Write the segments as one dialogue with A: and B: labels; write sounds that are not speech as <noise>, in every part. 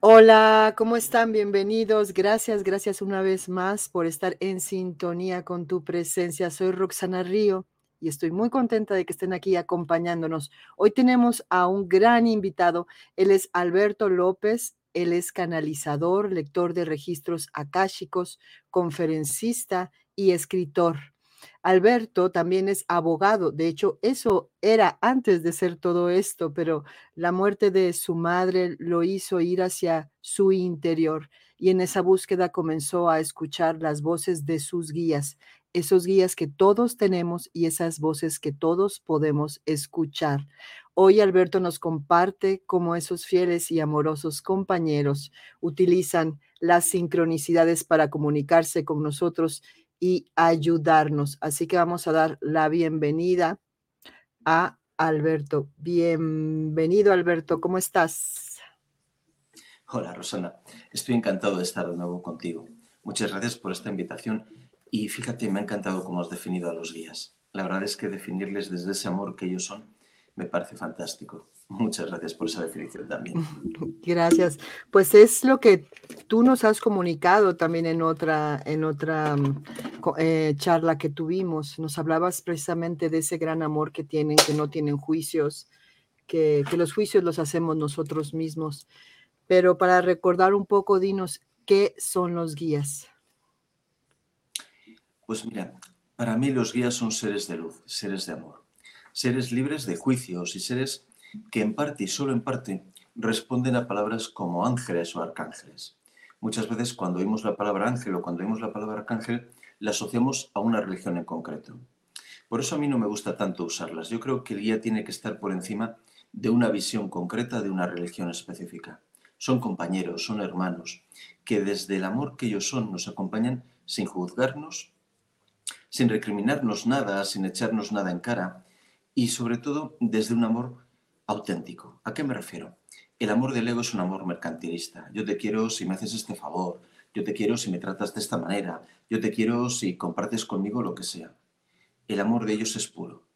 A: Hola, ¿cómo están? Bienvenidos. Gracias, gracias una vez más por estar en sintonía con tu presencia. Soy Roxana Río y estoy muy contenta de que estén aquí acompañándonos. Hoy tenemos a un gran invitado. Él es Alberto López. Él es canalizador, lector de registros akáshicos, conferencista y escritor. Alberto también es abogado, de hecho eso era antes de ser todo esto, pero la muerte de su madre lo hizo ir hacia su interior y en esa búsqueda comenzó a escuchar las voces de sus guías, esos guías que todos tenemos y esas voces que todos podemos escuchar. Hoy Alberto nos comparte cómo esos fieles y amorosos compañeros utilizan las sincronicidades para comunicarse con nosotros y ayudarnos. Así que vamos a dar la bienvenida a Alberto. Bienvenido, Alberto. ¿Cómo estás?
B: Hola, Rosana. Estoy encantado de estar de nuevo contigo. Muchas gracias por esta invitación y fíjate, me ha encantado cómo has definido a los guías. La verdad es que definirles desde ese amor que ellos son me parece fantástico. Muchas gracias por esa definición también. <laughs>
A: Gracias. Pues es lo que tú nos has comunicado también en otra, en otra mm, eh, charla que tuvimos. Nos hablabas precisamente de ese gran amor que tienen, que no tienen juicios, que, que los juicios los hacemos nosotros mismos. Pero para recordar un poco, dinos, ¿qué son los guías?
B: Pues mira, para mí los guías son seres de luz, seres de amor, seres libres de juicios y seres que en parte y solo en parte responden a palabras como ángeles o arcángeles. Muchas veces cuando oímos la palabra ángel o cuando oímos la palabra arcángel, la asociamos a una religión en concreto. Por eso a mí no me gusta tanto usarlas. Yo creo que el guía tiene que estar por encima de una visión concreta de una religión específica. Son compañeros, son hermanos, que desde el amor que ellos son nos acompañan sin juzgarnos, sin recriminarnos nada, sin echarnos nada en cara y sobre todo desde un amor auténtico. ¿A qué me refiero? El amor del ego es un amor mercantilista. Yo te quiero si me haces este favor, yo te quiero si me tratas de esta manera, yo te quiero si compartes conmigo lo que sea. El amor de ellos es puro.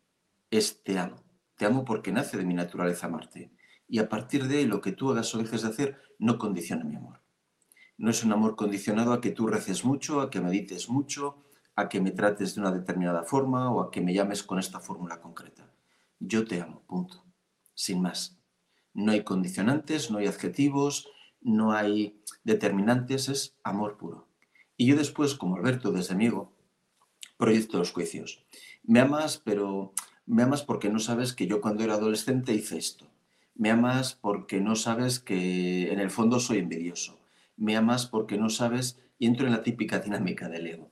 B: Es te amo. Te amo porque nace de mi naturaleza amarte. Y a partir de lo que tú hagas o dejes de hacer no condiciona mi amor. No es un amor condicionado a que tú reces mucho, a que medites mucho, a que me trates de una determinada forma o a que me llames con esta fórmula concreta. Yo te amo, punto sin más. No hay condicionantes, no hay adjetivos, no hay determinantes, es amor puro. Y yo después, como Alberto, desde mi ego, proyecto los juicios. Me amas, pero me amas porque no sabes que yo cuando era adolescente hice esto. Me amas porque no sabes que en el fondo soy envidioso. Me amas porque no sabes y entro en la típica dinámica del ego.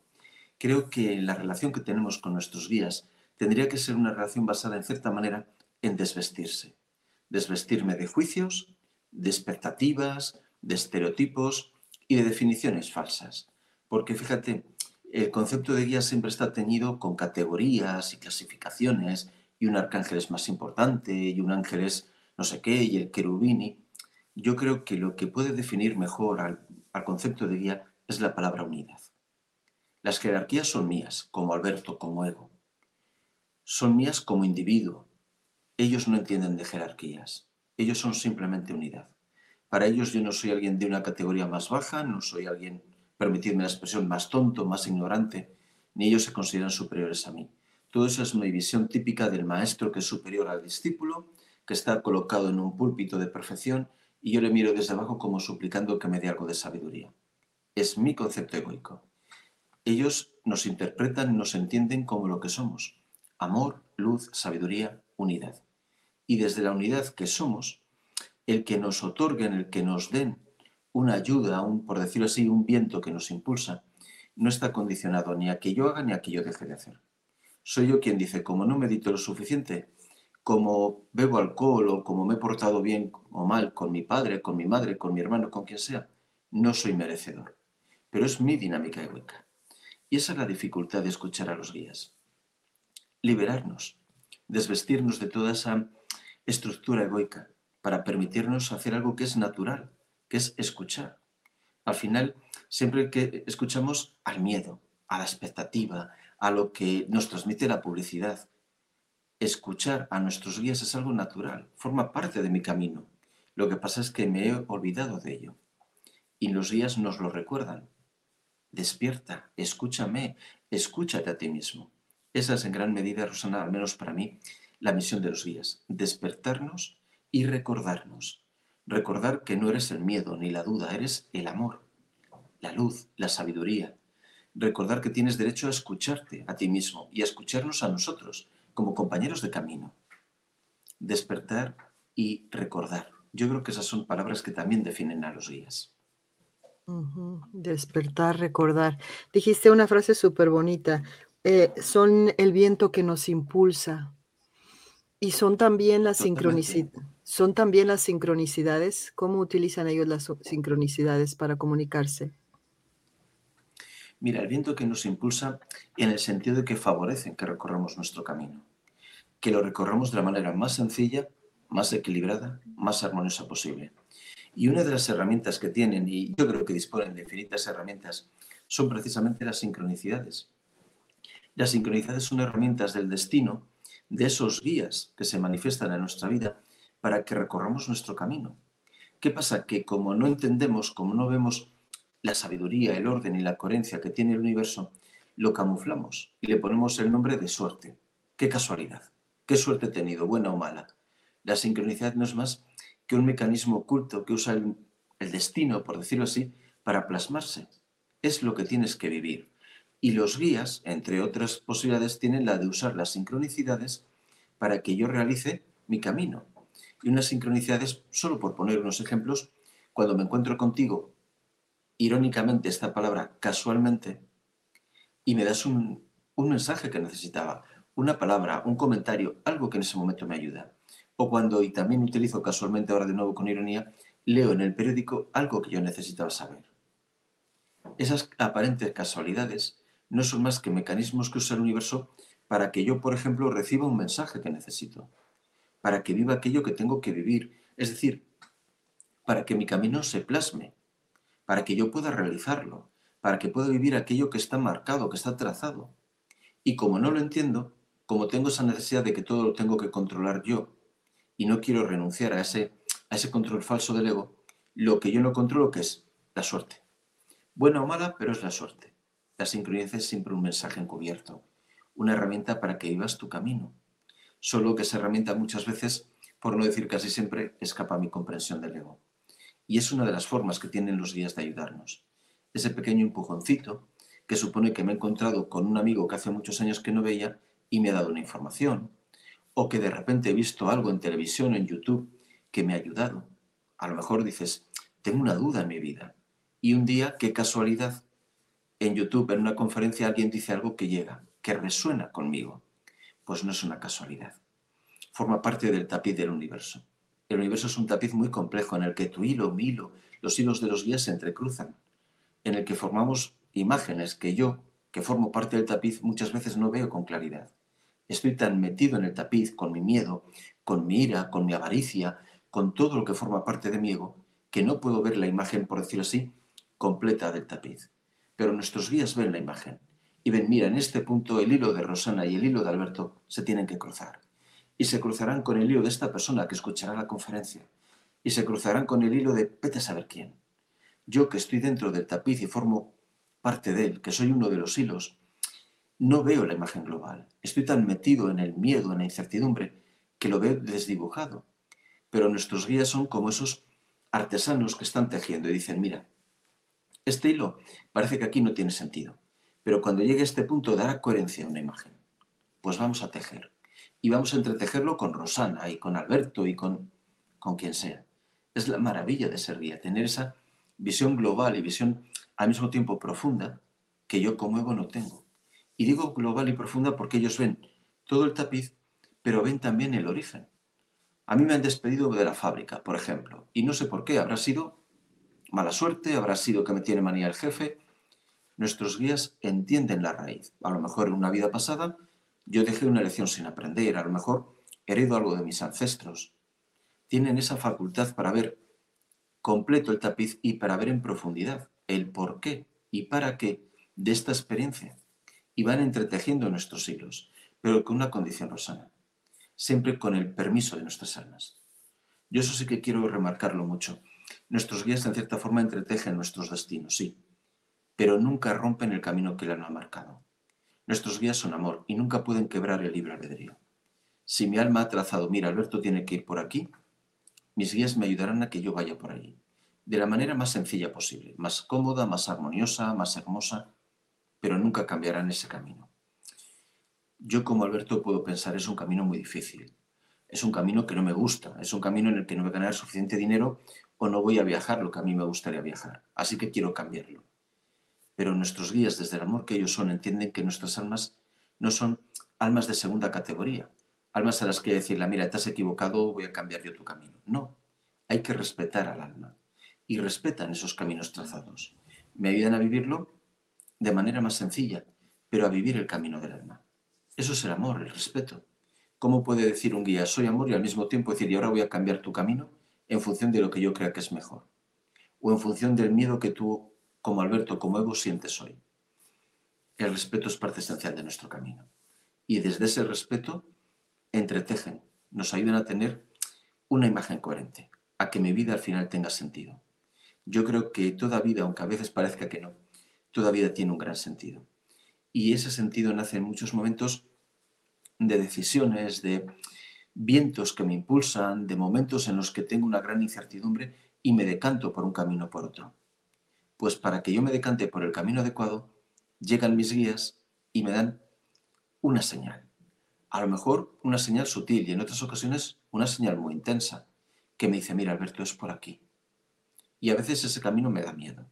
B: Creo que la relación que tenemos con nuestros guías tendría que ser una relación basada en cierta manera en desvestirse. Desvestirme de juicios, de expectativas, de estereotipos y de definiciones falsas. Porque fíjate, el concepto de guía siempre está teñido con categorías y clasificaciones, y un arcángel es más importante, y un ángel es no sé qué, y el querubini. Yo creo que lo que puede definir mejor al, al concepto de guía es la palabra unidad. Las jerarquías son mías, como Alberto, como ego. Son mías como individuo, ellos no entienden de jerarquías, ellos son simplemente unidad. Para ellos yo no soy alguien de una categoría más baja, no soy alguien, permitidme la expresión, más tonto, más ignorante, ni ellos se consideran superiores a mí. Todo eso es mi visión típica del maestro que es superior al discípulo, que está colocado en un púlpito de perfección y yo le miro desde abajo como suplicando que me dé algo de sabiduría. Es mi concepto egoico. Ellos nos interpretan nos entienden como lo que somos. Amor, luz, sabiduría, unidad. Y desde la unidad que somos, el que nos otorguen, el que nos den una ayuda, un, por decirlo así, un viento que nos impulsa, no está condicionado ni a que yo haga ni a que yo deje de hacer. Soy yo quien dice, como no medito lo suficiente, como bebo alcohol o como me he portado bien o mal con mi padre, con mi madre, con mi hermano, con quien sea, no soy merecedor. Pero es mi dinámica egoica. Y esa es la dificultad de escuchar a los guías. Liberarnos, desvestirnos de toda esa estructura egoica para permitirnos hacer algo que es natural, que es escuchar. Al final, siempre que escuchamos al miedo, a la expectativa, a lo que nos transmite la publicidad, escuchar a nuestros guías es algo natural, forma parte de mi camino. Lo que pasa es que me he olvidado de ello. Y los guías nos lo recuerdan. Despierta, escúchame, escúchate a ti mismo. Esa es en gran medida, Rosana, al menos para mí, la misión de los guías. Despertarnos y recordarnos. Recordar que no eres el miedo ni la duda, eres el amor, la luz, la sabiduría. Recordar que tienes derecho a escucharte a ti mismo y a escucharnos a nosotros como compañeros de camino. Despertar y recordar. Yo creo que esas son palabras que también definen a los guías.
A: Despertar, recordar. Dijiste una frase súper bonita. Eh, son el viento que nos impulsa. Y son también las sincronicidades. Son también las sincronicidades. ¿Cómo utilizan ellos las sincronicidades para comunicarse?
B: Mira, el viento que nos impulsa en el sentido de que favorecen que recorramos nuestro camino, que lo recorramos de la manera más sencilla, más equilibrada, más armoniosa posible. Y una de las herramientas que tienen, y yo creo que disponen de infinitas herramientas, son precisamente las sincronicidades. Las sincronicidades son herramientas del destino, de esos guías que se manifiestan en nuestra vida para que recorramos nuestro camino. ¿Qué pasa? Que como no entendemos, como no vemos la sabiduría, el orden y la coherencia que tiene el universo, lo camuflamos y le ponemos el nombre de suerte. Qué casualidad, qué suerte he tenido, buena o mala. La sincronicidad no es más que un mecanismo oculto que usa el, el destino, por decirlo así, para plasmarse. Es lo que tienes que vivir. Y los guías, entre otras posibilidades, tienen la de usar las sincronicidades para que yo realice mi camino. Y unas sincronicidades, solo por poner unos ejemplos, cuando me encuentro contigo irónicamente esta palabra casualmente y me das un, mensaje que necesitaba, una palabra, un comentario, algo que en ese momento me ayuda. O cuando, y también utilizo casualmente ahora de nuevo con ironía, leo en el periódico algo que yo necesitaba saber. Esas aparentes casualidades no son más que mecanismos que usa el universo para que yo, por ejemplo, reciba un mensaje que necesito, para que viva aquello que tengo que vivir, es decir, para que mi camino se plasme, para que yo pueda realizarlo, para que pueda vivir aquello que está marcado, que está trazado. Y como no lo entiendo, como tengo esa necesidad de que todo lo tengo que controlar yo, y no quiero renunciar a ese, a ese control falso del ego, lo que yo no controlo que es la suerte. Buena o mala, pero es la suerte. La sincronía es siempre un mensaje encubierto, una herramienta para que vivas tu camino. Solo que esa herramienta muchas veces, por no decir casi siempre, escapa a mi comprensión del ego. Y es una de las formas que tienen los guías de ayudarnos. Ese pequeño empujoncito que supone que me he encontrado con un amigo que hace muchos años que no veía y me ha dado una información. O que de repente he visto algo en televisión, en YouTube, que me ha ayudado. A lo mejor dices, tengo una duda en mi vida. Y un día, qué casualidad, en YouTube, en una conferencia, alguien dice algo que llega, que resuena conmigo. Pues no es una casualidad. Forma parte del tapiz del universo. El universo es un tapiz muy complejo en el que tu hilo, mi hilo, los hilos de los guías se entrecruzan, en el que formamos imágenes que yo, que formo parte del tapiz, muchas veces no veo con claridad. Estoy tan metido en el tapiz con mi miedo, con mi ira, con mi avaricia, con todo lo que forma parte de mi ego, que no puedo ver la imagen, por decirlo así, completa del tapiz. Pero nuestros guías ven la imagen y ven, mira, en este punto el hilo de Rosana y el hilo de Alberto se tienen que cruzar y se cruzarán con el hilo de esta persona que escuchará la conferencia y se cruzarán con el hilo de vete a saber quién. Yo que estoy dentro del tapiz y formo parte de él, que soy uno de los hilos, no veo la imagen global. Estoy tan metido en el miedo, en la incertidumbre, que lo veo desdibujado. pero nuestros guías son como esos artesanos que están tejiendo y dicen, mira, este hilo parece que aquí no tiene sentido, pero cuando llegue a este punto dará coherencia a una imagen. Pues vamos a tejer. Y vamos a entretejerlo con Rosana y con Alberto y con, con quien sea. Es la maravilla de ser guía, tener esa visión global y visión al mismo tiempo profunda que yo como ego no tengo. Y digo global y profunda porque ellos ven todo el tapiz, pero ven también el origen. A mí me han despedido de la fábrica, por ejemplo, y no sé por qué, habrá sido mala suerte, habrá sido que me tiene manía el jefe. Nuestros guías entienden la raíz. A lo mejor en una vida pasada yo dejé una lección sin aprender, a lo mejor heredo algo de mis ancestros. Tienen esa facultad para ver completo el tapiz y para ver en profundidad el por qué y para qué de esta experiencia. Y van entretejiendo nuestros siglos, pero con una condición, Rosana siempre con el permiso de nuestras almas. Yo eso sí que quiero remarcarlo mucho. Nuestros guías en cierta forma entretejen nuestros destinos, sí, pero nunca rompen el camino que el alma ha marcado. Nuestros guías son amor y nunca pueden quebrar el libre albedrío. Si mi alma ha trazado, mira, Alberto tiene que ir por aquí, mis guías me ayudarán a que yo vaya por allí, de la manera más sencilla posible, más cómoda, más armoniosa, más hermosa, pero nunca cambiarán ese camino. Yo como Alberto puedo pensar, es un camino muy difícil, es un camino que no me gusta, es un camino en el que no voy a ganar suficiente dinero o no voy a viajar lo que a mí me gustaría viajar, así que quiero cambiarlo. Pero nuestros guías, desde el amor que ellos son, entienden que nuestras almas no son almas de segunda categoría, almas a las que decirle, mira, te has equivocado, voy a cambiar yo tu camino. No, hay que respetar al alma y respetan esos caminos trazados. Me ayudan a vivirlo de manera más sencilla, pero a vivir el camino del alma. Eso es el amor, el respeto. ¿Cómo puede decir un guía, soy amor y al mismo tiempo decir, y ahora voy a cambiar tu camino en función de lo que yo crea que es mejor? O en función del miedo que tú, como Alberto, como Evo, sientes hoy. El respeto es parte esencial de nuestro camino. Y desde ese respeto, entretejen, nos ayudan a tener una imagen coherente, a que mi vida al final tenga sentido. Yo creo que toda vida, aunque a veces parezca que no, toda vida tiene un gran sentido. Y ese sentido nace en muchos momentos de decisiones, de vientos que me impulsan, de momentos en los que tengo una gran incertidumbre y me decanto por un camino o por otro. Pues para que yo me decante por el camino adecuado, llegan mis guías y me dan una señal. A lo mejor una señal sutil y en otras ocasiones una señal muy intensa que me dice, mira Alberto, es por aquí. Y a veces ese camino me da miedo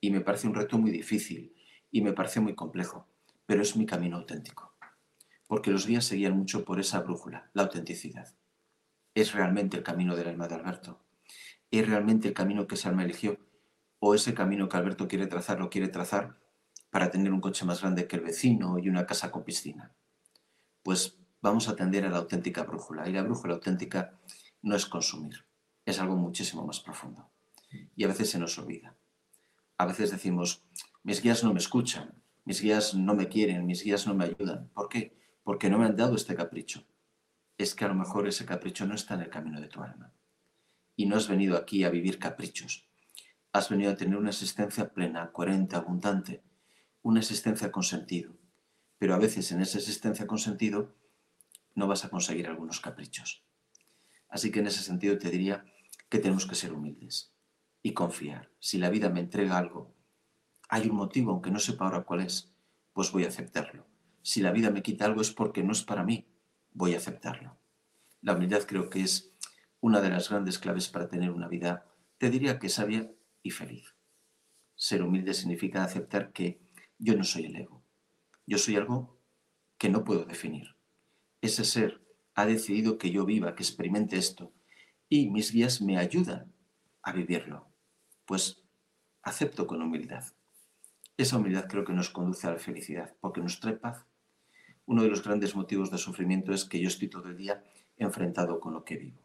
B: y me parece un reto muy difícil y me parece muy complejo, pero es mi camino auténtico porque los días seguían mucho por esa brújula, la autenticidad. ¿Es realmente el camino del alma de Alberto? ¿Es realmente el camino que ese alma eligió? ¿O ese camino que Alberto quiere trazar lo quiere trazar para tener un coche más grande que el vecino y una casa con piscina? Pues vamos a atender a la auténtica brújula. Y la brújula auténtica no es consumir, es algo muchísimo más profundo. Y a veces se nos olvida. A veces decimos, mis guías no me escuchan, mis guías no me quieren, mis guías no me ayudan. ¿Por qué? Porque no me han dado este capricho. Es que a lo mejor ese capricho no está en el camino de tu alma. Y no has venido aquí a vivir caprichos. Has venido a tener una existencia plena, coherente, abundante, una existencia con sentido. Pero a veces en esa existencia con sentido no vas a conseguir algunos caprichos. Así que en ese sentido te diría que tenemos que ser humildes y confiar. Si la vida me entrega algo, hay un motivo, aunque no sepa ahora cuál es, pues voy a aceptarlo si la vida me quita algo es porque no es para mí, voy a aceptarlo. La humildad creo que es una de las grandes claves para tener una vida, te diría que sabia y feliz. Ser humilde significa aceptar que yo no soy el ego. Yo soy algo que no puedo definir. Ese ser ha decidido que yo viva, que experimente esto, y mis guías me ayudan a vivirlo. Pues acepto con humildad. Esa humildad creo que nos conduce a la felicidad, porque nos trae paz uno de los grandes motivos de sufrimiento es que yo estoy todo el día enfrentado con lo que vivo.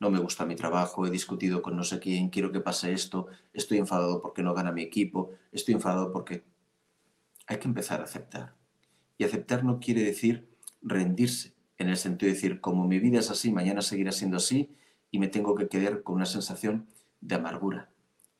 B: No me gusta mi trabajo, he discutido con no sé quién, quiero que pase esto, estoy enfadado porque no gana mi equipo, estoy enfadado porque... Hay que empezar a aceptar. Y aceptar no quiere decir rendirse, en el sentido de decir, como mi vida es así, mañana seguirá siendo así y me tengo que quedar con una sensación de amargura.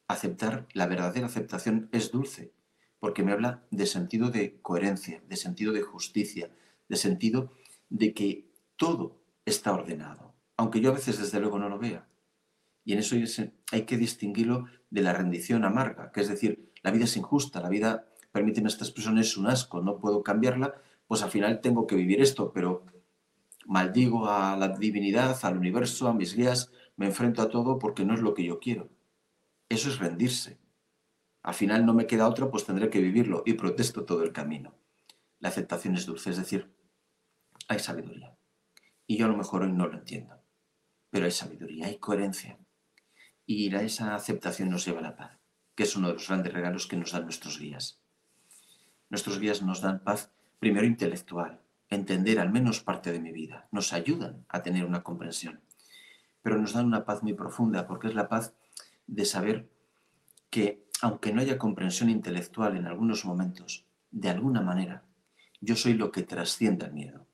B: Aceptar, la verdadera aceptación es dulce, porque me habla de sentido de coherencia, de sentido de justicia, de sentido de que todo está ordenado. aunque yo a veces desde luego no lo vea. Y en eso hay que distinguirlo de la rendición amarga, que es decir, la vida es injusta, la vida, permíteme esta expresión, es un asco, no puedo cambiarla, pues al final tengo que vivir esto, pero maldigo a la divinidad, al universo, a mis guías, me enfrento a todo porque no es lo que yo quiero. Eso es rendirse. Al final no me queda otra, pues tendré que vivirlo y protesto todo el camino. La aceptación es dulce, es decir, hay sabiduría. Y yo a lo mejor hoy no lo entiendo, pero hay sabiduría, hay coherencia. Y esa aceptación nos lleva a la paz, que es uno de los grandes regalos que nos dan nuestros guías. Nuestros guías nos dan paz primero intelectual, entender al menos parte de mi vida, nos ayudan a tener una comprensión, pero nos dan una paz muy profunda, porque es la paz de saber que, aunque no haya comprensión intelectual en algunos momentos, de alguna manera, yo soy lo que trasciende al miedo,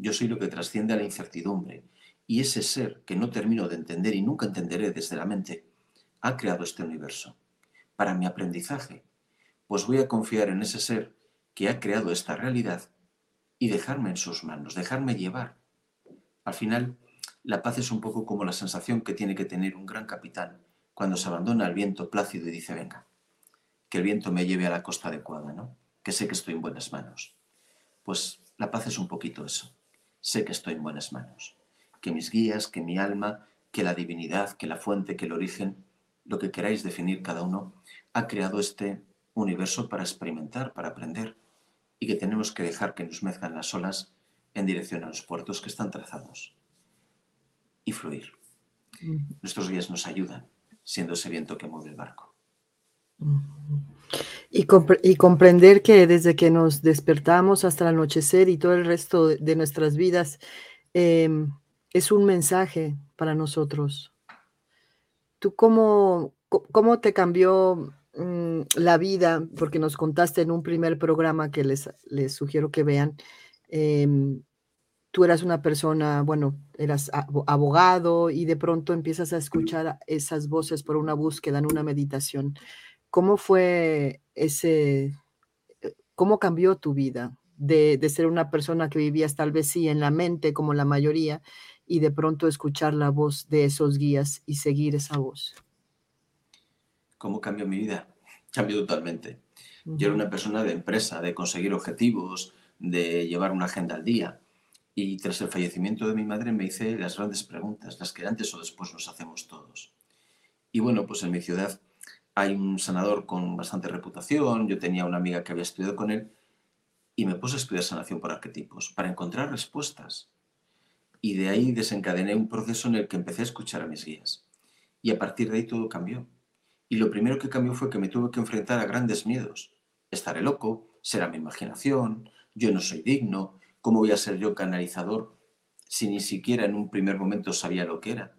B: yo soy lo que trasciende a la incertidumbre, y ese ser que no termino de entender y nunca entenderé desde la mente, ha creado este universo. Para mi aprendizaje, pues voy a confiar en ese ser que ha creado esta realidad y dejarme en sus manos, dejarme llevar. Al final, la paz es un poco como la sensación que tiene que tener un gran capitán cuando se abandona al viento plácido y dice, venga, que el viento me lleve a la costa adecuada, ¿no? Que sé que estoy en buenas manos. Pues la paz es un poquito eso. Sé que estoy en buenas manos. Que mis guías, que mi alma, que la divinidad, que la fuente, que el origen, lo que queráis definir cada uno, ha creado este universo para experimentar, para aprender, y que tenemos que dejar que nos mezclan las olas en dirección a los puertos que están trazados y fluir. Nuestros guías nos ayudan, siendo ese viento que mueve el barco.
A: Y, comprender que desde que nos despertamos hasta el anochecer y todo el resto de, nuestras vidas, em, es un mensaje para nosotros. ¿Tú cómo, cómo te cambió Mm, la vida, porque nos contaste en un primer programa que les, les sugiero que vean, em, tú eras una persona, bueno, eras abogado y de pronto empiezas a escuchar esas voces por una búsqueda, en una meditación. ¿Cómo fue ese, eh, cómo cambió tu vida de, de ser una persona que vivías tal vez sí en la mente como la mayoría y de pronto escuchar la voz de esos guías y seguir esa voz?
B: ¿Cómo cambió mi vida? Cambió totalmente. Yo era una persona de empresa, de conseguir objetivos, de llevar una agenda al día. Y tras el fallecimiento de mi madre me hice las grandes preguntas, las que antes o después nos hacemos todos. Y bueno, pues en mi ciudad hay un sanador con bastante reputación, yo tenía una amiga que había estudiado con él y me puse a estudiar sanación por arquetipos para encontrar respuestas. Y de ahí desencadené un proceso en el que empecé a escuchar a mis guías. Y a partir de ahí todo cambió. Y lo primero que cambió fue que me tuve que enfrentar a grandes miedos. Estaré loco, será mi imaginación, yo no soy digno, ¿cómo voy a ser yo canalizador si ni siquiera en un primer momento sabía lo que era?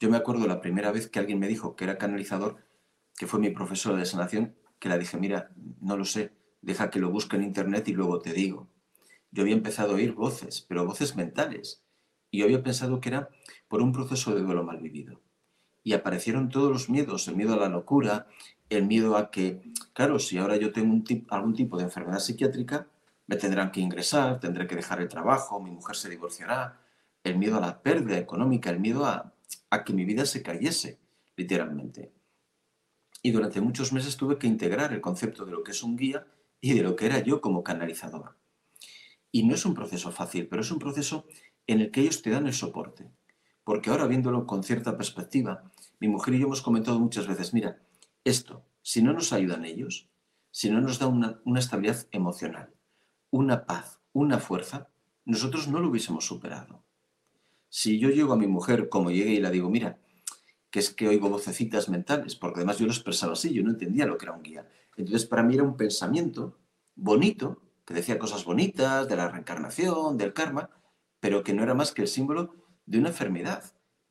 B: Yo me acuerdo la primera vez que alguien me dijo que era canalizador, que fue mi profesora de sanación, que la dije, mira, no lo sé, deja que lo busque en internet y luego te digo. Yo había empezado a oír voces, pero voces mentales, y yo había pensado que era por un proceso de duelo mal vivido y aparecieron todos los miedos, el miedo a la locura, el miedo a que, claro, si ahora yo tengo algún tipo de enfermedad psiquiátrica, me tendrán que ingresar, tendré que dejar el trabajo, mi mujer se divorciará, el miedo a la pérdida económica, el miedo a, a que mi vida se cayese, literalmente. Y durante muchos meses tuve que integrar el concepto de lo que es un guía y de lo que era yo como canalizador. Y no es un proceso fácil, pero es un proceso en el que ellos te dan el soporte. Porque ahora viéndolo con cierta perspectiva, mi mujer y yo hemos comentado muchas veces, mira, esto, si no nos ayudan ellos, si no nos da una, estabilidad emocional, una paz, una fuerza, nosotros no lo hubiésemos superado. Si yo llego a mi mujer como llegué y la digo, mira, que es que oigo vocecitas mentales, porque además yo lo expresaba así, yo no entendía lo que era un guía. Entonces para mí era un pensamiento bonito, que decía cosas bonitas de la reencarnación, del karma, pero que no era más que el símbolo de una enfermedad.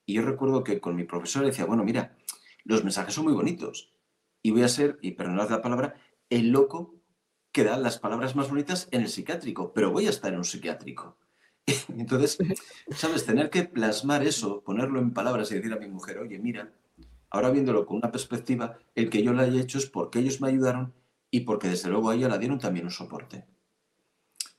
B: Y yo recuerdo que con mi profesor decía, bueno, mira, los mensajes son muy bonitos y voy a ser, y perdonad la palabra, el loco que da las palabras más bonitas en el psiquiátrico, pero voy a estar en un psiquiátrico. <laughs> Entonces, <laughs> ¿sabes? Tener que plasmar eso, ponerlo en palabras y decir a mi mujer, oye, mira, ahora viéndolo con una perspectiva, el que yo lo haya hecho es porque ellos me ayudaron y porque desde luego a ella la dieron también un soporte.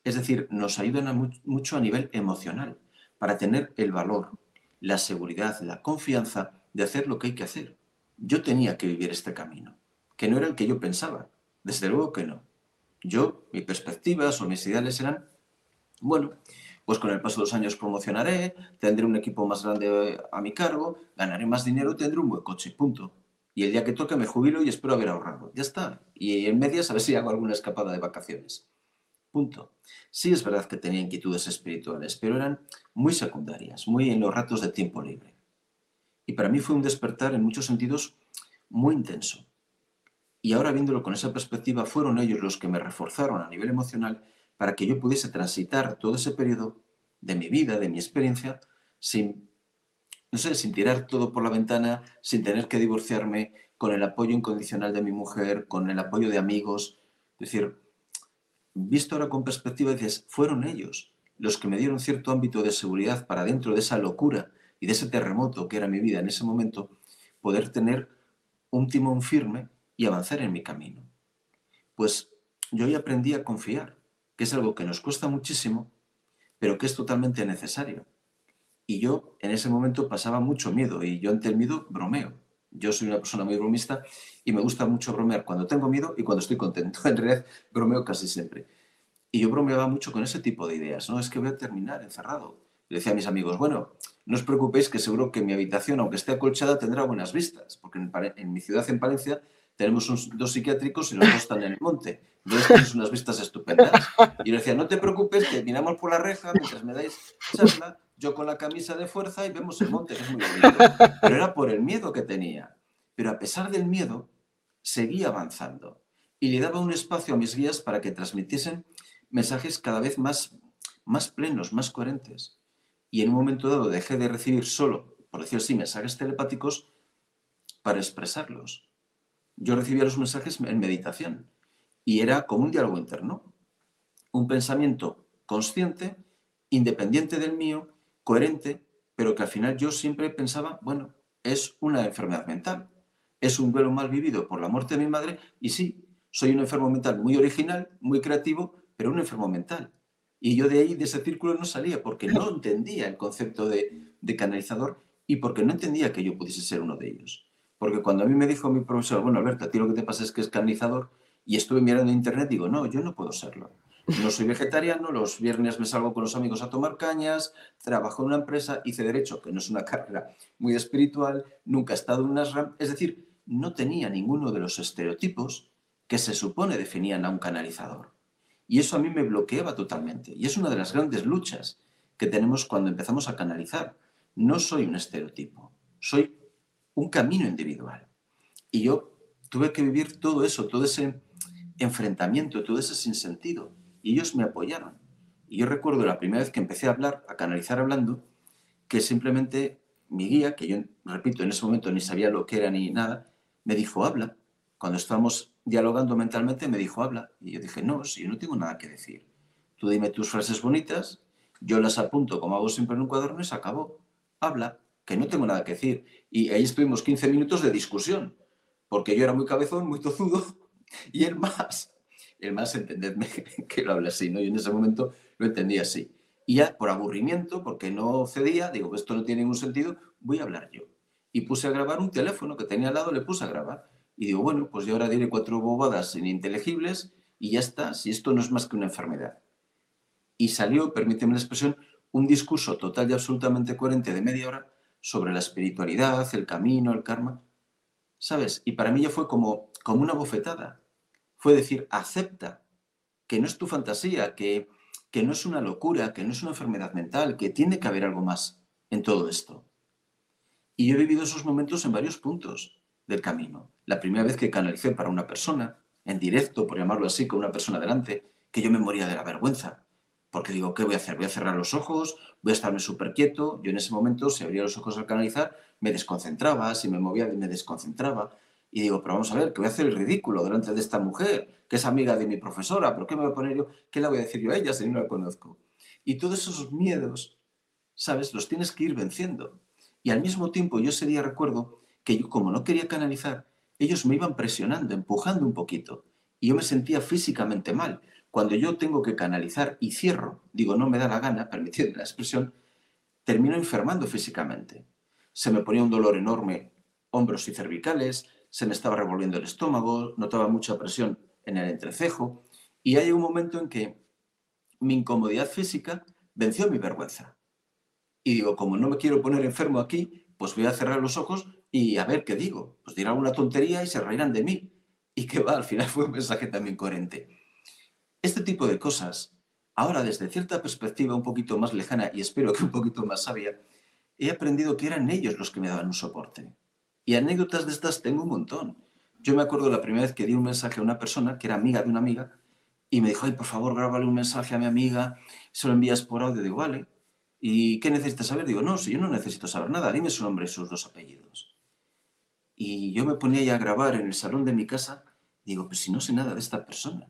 B: Es decir, nos ayudan mucho a nivel emocional para tener el valor, la seguridad, la confianza de hacer lo que hay que hacer. Yo tenía que vivir este camino, que no era el que yo pensaba. Desde luego que no. Yo, mis perspectivas o mis ideales eran, bueno, pues con el paso de los años promocionaré, tendré un equipo más grande a mi cargo, ganaré más dinero, tendré un buen coche, punto. Y el día que toque me jubilo y espero haber ahorrado. Ya está. Y en medias a ver si hago alguna escapada de vacaciones. Punto. Sí es verdad que tenía inquietudes espirituales, pero eran muy secundarias, muy en los ratos de tiempo libre. Y para mí fue un despertar en muchos sentidos muy intenso. Y ahora viéndolo con esa perspectiva, fueron ellos los que me reforzaron a nivel emocional para que yo pudiese transitar todo ese periodo de mi vida, de mi experiencia, sin, no sé, sin tirar todo por la ventana, sin tener que divorciarme, con el apoyo incondicional de mi mujer, con el apoyo de amigos. Es decir, visto ahora con perspectiva, dices, fueron ellos los que me dieron cierto ámbito de seguridad para dentro de esa locura y de ese terremoto que era mi vida en ese momento, poder tener un timón firme y avanzar en mi camino. Pues yo hoy aprendí a confiar, que es algo que nos cuesta muchísimo, pero que es totalmente necesario. Y yo en ese momento pasaba mucho miedo y yo ante el miedo bromeo. Yo soy una persona muy bromista y me gusta mucho bromear cuando tengo miedo y cuando estoy contento. <laughs> En realidad, bromeo casi siempre. Y yo bromeaba mucho con ese tipo de ideas, ¿no? Es que voy a terminar encerrado. Le decía a mis amigos, bueno, no os preocupéis que seguro que mi habitación, aunque esté acolchada, tendrá buenas vistas, porque en, mi ciudad, en Palencia, tenemos dos psiquiátricos y los dos están en el monte. Entonces tienes unas vistas estupendas. Y le decía, no te preocupes, que miramos por la reja mientras me dais charla yo con la camisa de fuerza y vemos el monte, es muy bonito. Pero era por el miedo que tenía. Pero a pesar del miedo, seguía avanzando. Y le daba un espacio a mis guías para que transmitiesen mensajes cada vez más, más plenos, más coherentes. Y en un momento dado dejé de recibir solo, por decir así, mensajes telepáticos para expresarlos. Yo recibía los mensajes en meditación y era como un diálogo interno, un pensamiento consciente, independiente del mío, coherente, pero que al final yo siempre pensaba, bueno, es una enfermedad mental, es un duelo mal vivido por la muerte de mi madre y sí, soy un enfermo mental muy original, muy creativo, pero un enfermo mental. Y yo de ahí, de ese círculo, no salía porque no entendía el concepto de, de canalizador y porque no entendía que yo pudiese ser uno de ellos. Porque cuando a mí me dijo mi profesor, bueno, Alberto, a ti lo que te pasa es que es canalizador, y estuve mirando en internet, digo, no, yo no puedo serlo. No soy vegetariano, los viernes me salgo con los amigos a tomar cañas, trabajo en una empresa, hice derecho, que no es una <laughs> carrera muy espiritual, nunca he estado en una RAM, es decir, no tenía ninguno de los estereotipos que se supone definían a un canalizador. Y eso a mí me bloqueaba totalmente. Y es una de las grandes luchas que tenemos cuando empezamos a canalizar. No soy un estereotipo, soy un camino individual. Y yo tuve que vivir todo eso, todo ese enfrentamiento, todo ese sinsentido y ellos me apoyaron. Y yo recuerdo la primera vez que empecé a hablar, a canalizar hablando, que simplemente mi guía, que yo, repito, en ese momento ni sabía lo que era ni nada, me dijo, habla. Cuando estábamos dialogando mentalmente, me dijo, habla. Y yo dije, no, si yo no tengo nada que decir. Tú dime tus frases bonitas, yo las apunto como hago siempre en un cuaderno y se acabó. Habla, que no tengo nada que decir. Y ahí estuvimos 15 minutos de discusión, porque yo era muy cabezón, muy tozudo, <laughs> y él más el más entendedme <laughs> que lo habla así, ¿no? Y en ese momento lo entendía así. Y ya por aburrimiento, porque no cedía, digo, esto no tiene ningún sentido, voy a hablar yo. Y puse a grabar un teléfono que tenía al lado, le puse a grabar. Y digo, bueno, pues yo ahora diré cuatro bobadas ininteligibles y ya está, si esto no es más que una enfermedad. Y salió, permíteme la expresión, un discurso total y absolutamente coherente de media hora sobre la espiritualidad, el camino, el karma. ¿Sabes? Y para mí ya fue como, como una bofetada fue decir, acepta que no es tu fantasía, que, que no es una locura, que no es una enfermedad mental, que tiene que haber algo más en todo esto. Y yo he vivido esos momentos en varios puntos del camino. La primera vez que canalicé para una persona, en directo, por llamarlo así, con una persona delante, que yo me moría de la vergüenza. Porque digo, ¿qué voy a hacer? Voy a cerrar los ojos, voy a estarme súper quieto. Yo en ese momento, si abría los ojos al canalizar, me desconcentraba, si me movía, me desconcentraba. Y digo, pero vamos a ver, que voy a hacer el ridículo delante de esta mujer, que es amiga de mi profesora, ¿pero qué me voy a poner yo? ¿Qué le voy a decir yo a ella si no la conozco? Y todos esos miedos, ¿sabes? Los tienes que ir venciendo. Y al mismo tiempo, yo ese día recuerdo que yo, como no quería canalizar, ellos me iban presionando, empujando un poquito. Y yo me sentía físicamente mal. Cuando yo tengo que canalizar y cierro, digo, no me da la gana, <laughs> permitidme la expresión, termino enfermando físicamente. Se me ponía un dolor enorme, hombros y cervicales, se me estaba revolviendo el estómago, notaba mucha presión en el entrecejo y hay un momento en que mi incomodidad física venció mi vergüenza. Y digo, como no me quiero poner enfermo aquí, pues voy a cerrar los ojos y a ver qué digo. Pues dirán una tontería y se reirán de mí. Y que va, al final fue un mensaje también coherente. Este tipo de cosas, ahora desde cierta perspectiva un poquito más lejana y espero que un poquito más sabia, he aprendido que eran ellos los que me daban un soporte. Y anécdotas de estas tengo un montón. Yo me acuerdo la primera vez que di un mensaje a una persona que era amiga de una amiga y me dijo, ay, por favor, grábale un mensaje a mi amiga, se lo envías por audio. Digo, vale. ¿Y qué necesitas saber? Digo, no, si yo no necesito saber nada, dime su nombre y sus dos apellidos. Y yo me ponía ya a grabar en el salón de mi casa, digo, pues si no sé nada de esta persona.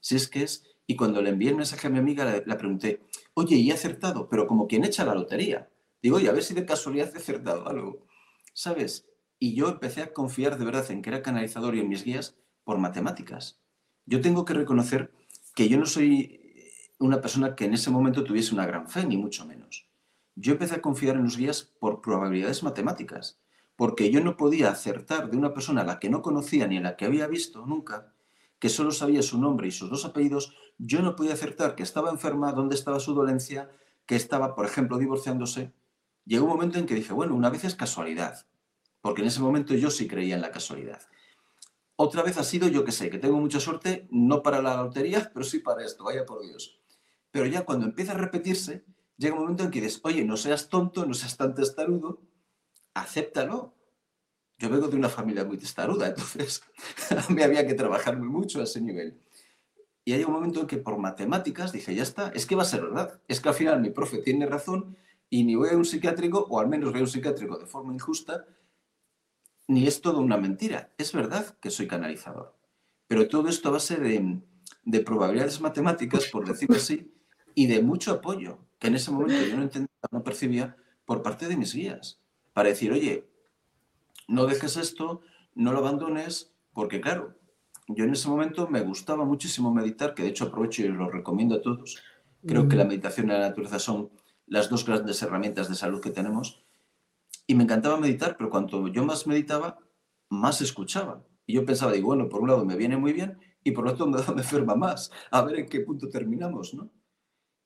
B: Si es que es... Y cuando le envié el mensaje a mi amiga, le, le pregunté, oye, ¿y he acertado? Pero como quien echa la lotería. Digo, oye, a ver si de casualidad he acertado algo. ¿Sabes? Y yo empecé a confiar de verdad en que era canalizador y en mis guías por matemáticas. Yo tengo que reconocer que yo no soy una persona que en ese momento tuviese una gran fe, ni mucho menos. Yo empecé a confiar en los guías por probabilidades matemáticas, porque yo no podía acertar de una persona a la que no conocía ni a la que había visto nunca, que solo sabía su nombre y sus dos apellidos, yo no podía acertar que estaba enferma, dónde estaba su dolencia, que estaba, por ejemplo, divorciándose. Llegó un momento en que dije, bueno, una vez es casualidad, porque en ese momento yo sí creía en la casualidad. Otra vez ha sido, yo que sé, que tengo mucha suerte, no para la lotería, <laughs> pero sí para esto, vaya por Dios. Pero ya cuando empieza a repetirse, llega un momento en que dices, oye, no seas tonto, no seas tan testarudo, acéptalo. Yo vengo de una familia muy testaruda, <laughs> entonces me había que trabajar muy mucho a ese nivel. Y hay un momento en que por matemáticas dije, ya está, es que va a ser verdad. Es que al final mi profe tiene razón y ni voy a un psiquiátrico, o al menos voy a un psiquiátrico de forma injusta, ni es todo una mentira. Es verdad que soy canalizador. Pero todo esto a base de, de probabilidades matemáticas, por decirlo así, y de mucho apoyo, que en ese momento yo no entendía, no percibía por parte de mis guías, para decir, oye, no dejes esto, no lo abandones, porque claro, yo en ese momento me gustaba muchísimo meditar, que de hecho aprovecho y lo recomiendo a todos. Creo que la meditación y la naturaleza son las dos grandes herramientas de salud que tenemos. Y me encantaba meditar, pero cuanto yo más meditaba, más escuchaba. Y yo pensaba, digo, bueno, por un lado me viene muy bien y por otro lado <laughs> me enferma más. A ver en qué punto terminamos, ¿no?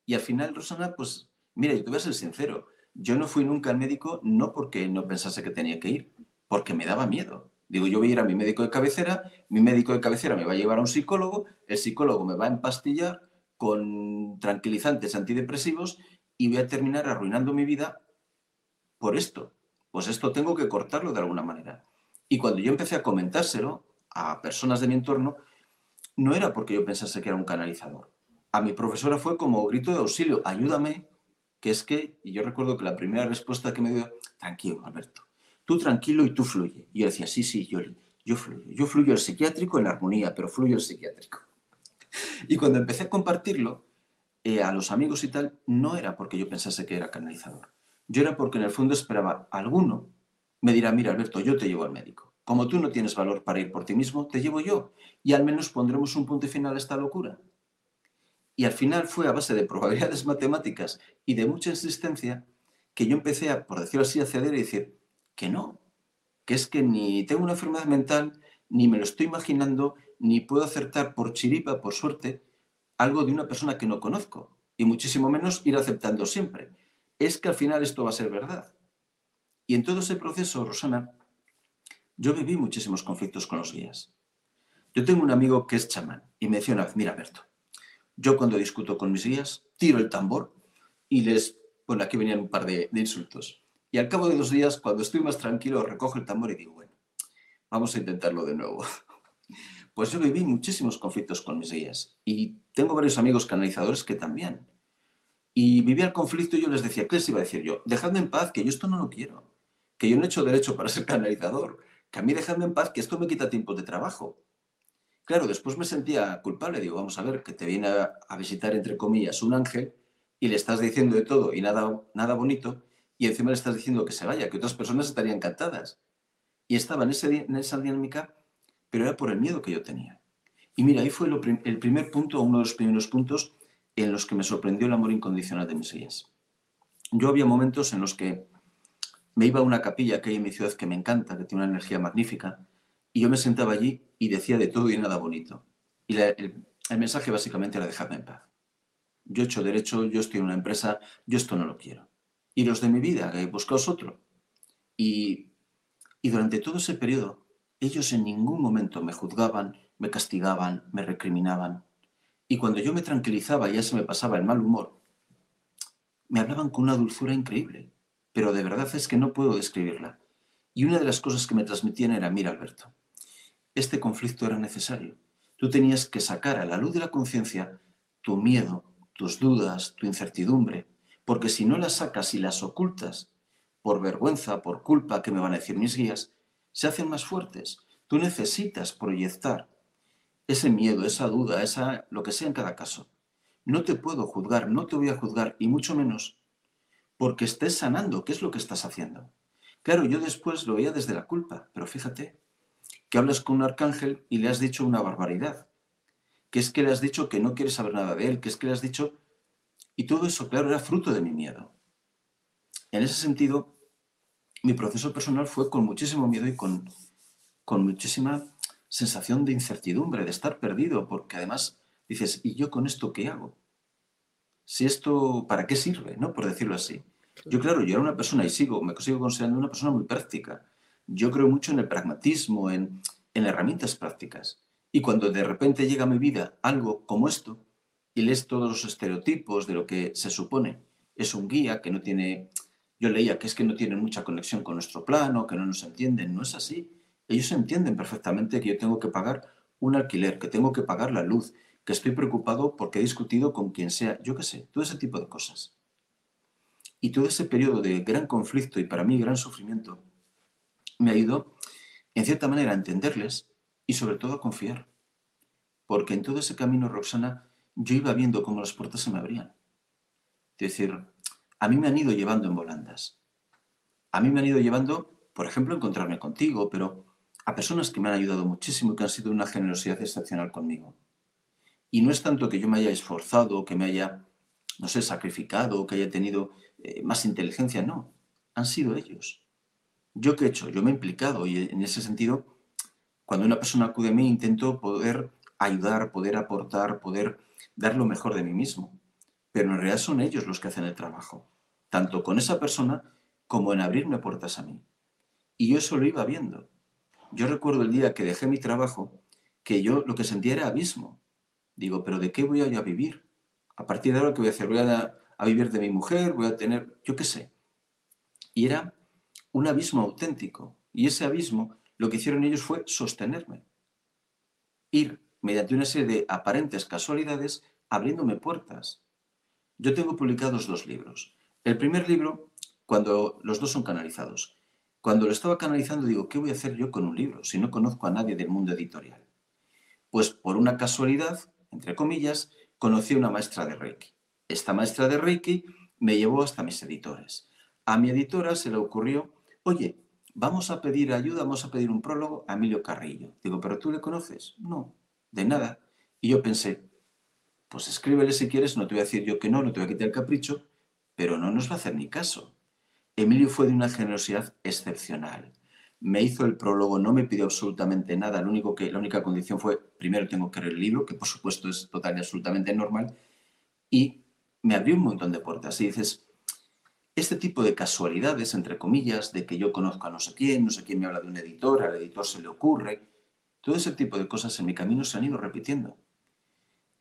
B: Y al final, Rosana, pues, mira, yo te voy a ser sincero, yo no fui nunca al médico no porque no pensase que tenía que ir, porque me daba miedo. Digo, yo voy a ir a mi médico de cabecera, mi médico de cabecera me va a llevar a un psicólogo, el psicólogo me va a empastillar con tranquilizantes antidepresivos y voy a terminar arruinando mi vida por esto. Pues esto tengo que cortarlo de alguna manera. Y cuando yo empecé a comentárselo a personas de mi entorno, no era porque yo pensase que era un canalizador a mi profesora fue como grito de auxilio, ayúdame, que es que, y yo recuerdo que la primera respuesta que me dio, tranquilo, Alberto, tú tranquilo y tú fluye. Y yo decía, sí, sí, yo, yo fluyo, yo fluyo el psiquiátrico en armonía, pero fluyo el psiquiátrico. <laughs> Y cuando empecé a compartirlo eh, a los amigos y tal, no era porque yo pensase que era canalizador. Yo era porque en el fondo esperaba alguno me dirá, mira Alberto, yo te llevo al médico. Como tú no tienes valor para ir por ti mismo, te llevo yo. Y al menos pondremos un punto final a esta locura. Y al final fue a base de probabilidades matemáticas y de mucha insistencia que yo empecé a, por decirlo así, a ceder y decir que no, que es que ni tengo una enfermedad mental, ni me lo estoy imaginando, ni puedo acertar por chiripa, por suerte, algo de una persona que no conozco, y muchísimo menos ir aceptando siempre. Es que al final esto va a ser verdad. Y en todo ese proceso, Rosana, yo viví muchísimos conflictos con los guías. Yo tengo un amigo que es chamán y me decía una vez, mira, Alberto, yo cuando discuto con mis guías, tiro el tambor y les, bueno, aquí venían un par de, insultos. Y al cabo de dos días, cuando estoy más tranquilo, recojo el tambor y digo, bueno, vamos a intentarlo de nuevo. <laughs> Pues yo viví muchísimos conflictos con mis guías y tengo varios amigos canalizadores que también. Y vivía el conflicto y yo les decía, ¿qué les iba a decir yo? Dejadme en paz, que yo esto no lo quiero, que yo no he hecho derecho para ser canalizador, que a mí dejadme en paz, que esto me quita tiempo de trabajo. Claro, después me sentía culpable. Digo, vamos a ver, que te viene a, visitar, entre comillas, un ángel y le estás diciendo de todo y nada, nada bonito y encima le estás diciendo que se vaya, que otras personas estarían encantadas. Y estaba en, en esa dinámica, pero era por el miedo que yo tenía. Y mira, ahí fue el primer punto, uno de los primeros puntos en los que me sorprendió el amor incondicional de mis guías. Yo había momentos en los que me iba a una capilla que hay en mi ciudad que me encanta, que tiene una energía magnífica, y yo me sentaba allí y decía de todo y nada bonito. Y el, el mensaje básicamente era dejadme en paz. Yo he hecho derecho, yo estoy en una empresa, yo esto no lo quiero. Y los de mi vida, buscaos otro. Y, y durante todo ese periodo, ellos en ningún momento me juzgaban, me castigaban, me recriminaban. Y cuando yo me tranquilizaba y ya se me pasaba el mal humor, me hablaban con una dulzura increíble. Pero de verdad es que no puedo describirla. Y una de las cosas que me transmitían era, mira Alberto, este conflicto era necesario. Tú tenías que sacar a la luz de la conciencia tu miedo, tus dudas, tu incertidumbre, porque si no las sacas y las ocultas por vergüenza, por culpa, que me van a decir mis guías, se hacen más fuertes. Tú necesitas proyectar ese miedo, esa duda, esa lo que sea en cada caso. No te puedo juzgar, no te voy a juzgar y mucho menos porque estés sanando, ¿qué es lo que estás haciendo? Claro, yo después lo veía desde la culpa, pero fíjate, que hablas con un arcángel y le has dicho una barbaridad, que es que le has dicho que no quieres saber nada de él, que es que le has dicho... Y todo eso, claro, era fruto de mi miedo. En ese sentido, mi proceso personal fue con muchísimo miedo y con, con muchísima sensación de incertidumbre, de estar perdido, porque además dices, ¿y yo con esto qué hago? Si esto, ¿para qué sirve? ¿No? Por decirlo así. Yo, claro, yo era una persona y sigo, me sigo considerando una persona muy práctica. Yo creo mucho en el pragmatismo, en, en herramientas prácticas. Y cuando de repente llega a mi vida algo como esto, y lees todos los estereotipos de lo que se supone es un guía que no tiene, yo leía que es que no tienen mucha conexión con nuestro plano, que no nos entienden, no es así. Ellos entienden perfectamente que yo tengo que pagar un alquiler, que tengo que pagar la luz, que estoy preocupado porque he discutido con quien sea, yo qué sé, todo ese tipo de cosas. Y todo ese periodo de gran conflicto y para mí gran sufrimiento me ayudó, en cierta manera, a entenderles y sobre todo a confiar. Porque en todo ese camino, Roxana, yo iba viendo cómo las puertas se me abrían. Es decir, a mí me han ido llevando en volandas. A mí me han ido llevando, por ejemplo, encontrarme contigo, pero a personas que me han ayudado muchísimo y que han sido una generosidad excepcional conmigo. Y no es tanto que yo me haya esforzado, que me haya, no sé, sacrificado, que haya tenido eh, más inteligencia, no. Han sido ellos. ¿Yo qué he hecho? Yo me he implicado y en ese sentido, cuando una persona acude a mí, intento poder ayudar, poder aportar, poder dar lo mejor de mí mismo. Pero en realidad son ellos los que hacen el trabajo, tanto con esa persona como en abrirme puertas a mí. Y yo eso lo iba viendo. Yo recuerdo el día que dejé mi trabajo, que yo lo que sentía era abismo. Digo, pero ¿de qué voy a yo a vivir? A partir de ahora, ¿qué voy a hacer? ¿Voy a, a vivir de mi mujer? ¿Voy a tener, yo qué sé? Y era un abismo auténtico. Y ese abismo, lo que hicieron ellos fue sostenerme. Ir mediante una serie de aparentes casualidades abriéndome puertas. Yo tengo publicados dos libros. El primer libro, cuando los dos son canalizados. Cuando lo estaba canalizando digo, ¿qué voy a hacer yo con un libro si no conozco a nadie del mundo editorial? Pues por una casualidad, entre comillas, conocí a una maestra de Reiki. Esta maestra de Reiki me llevó hasta mis editores. A mi editora se le ocurrió, oye, vamos a pedir ayuda, vamos a pedir un prólogo a Emilio Carrillo. Digo, ¿pero tú le conoces? No, de nada. Y yo pensé, pues escríbele si quieres, no te voy a decir yo que no, no te voy a quitar el capricho, pero no nos va a hacer ni caso. Emilio fue de una generosidad excepcional. Me hizo el prólogo, no me pidió absolutamente nada, lo único que, la única condición fue, primero tengo que leer el libro, que por supuesto es total y absolutamente normal, y me abrió un montón de puertas. Y dices, este tipo de casualidades, entre comillas, de que yo conozco a no sé quién, no sé quién me habla de un editor, al editor se le ocurre, todo ese tipo de cosas en mi camino se han ido repitiendo.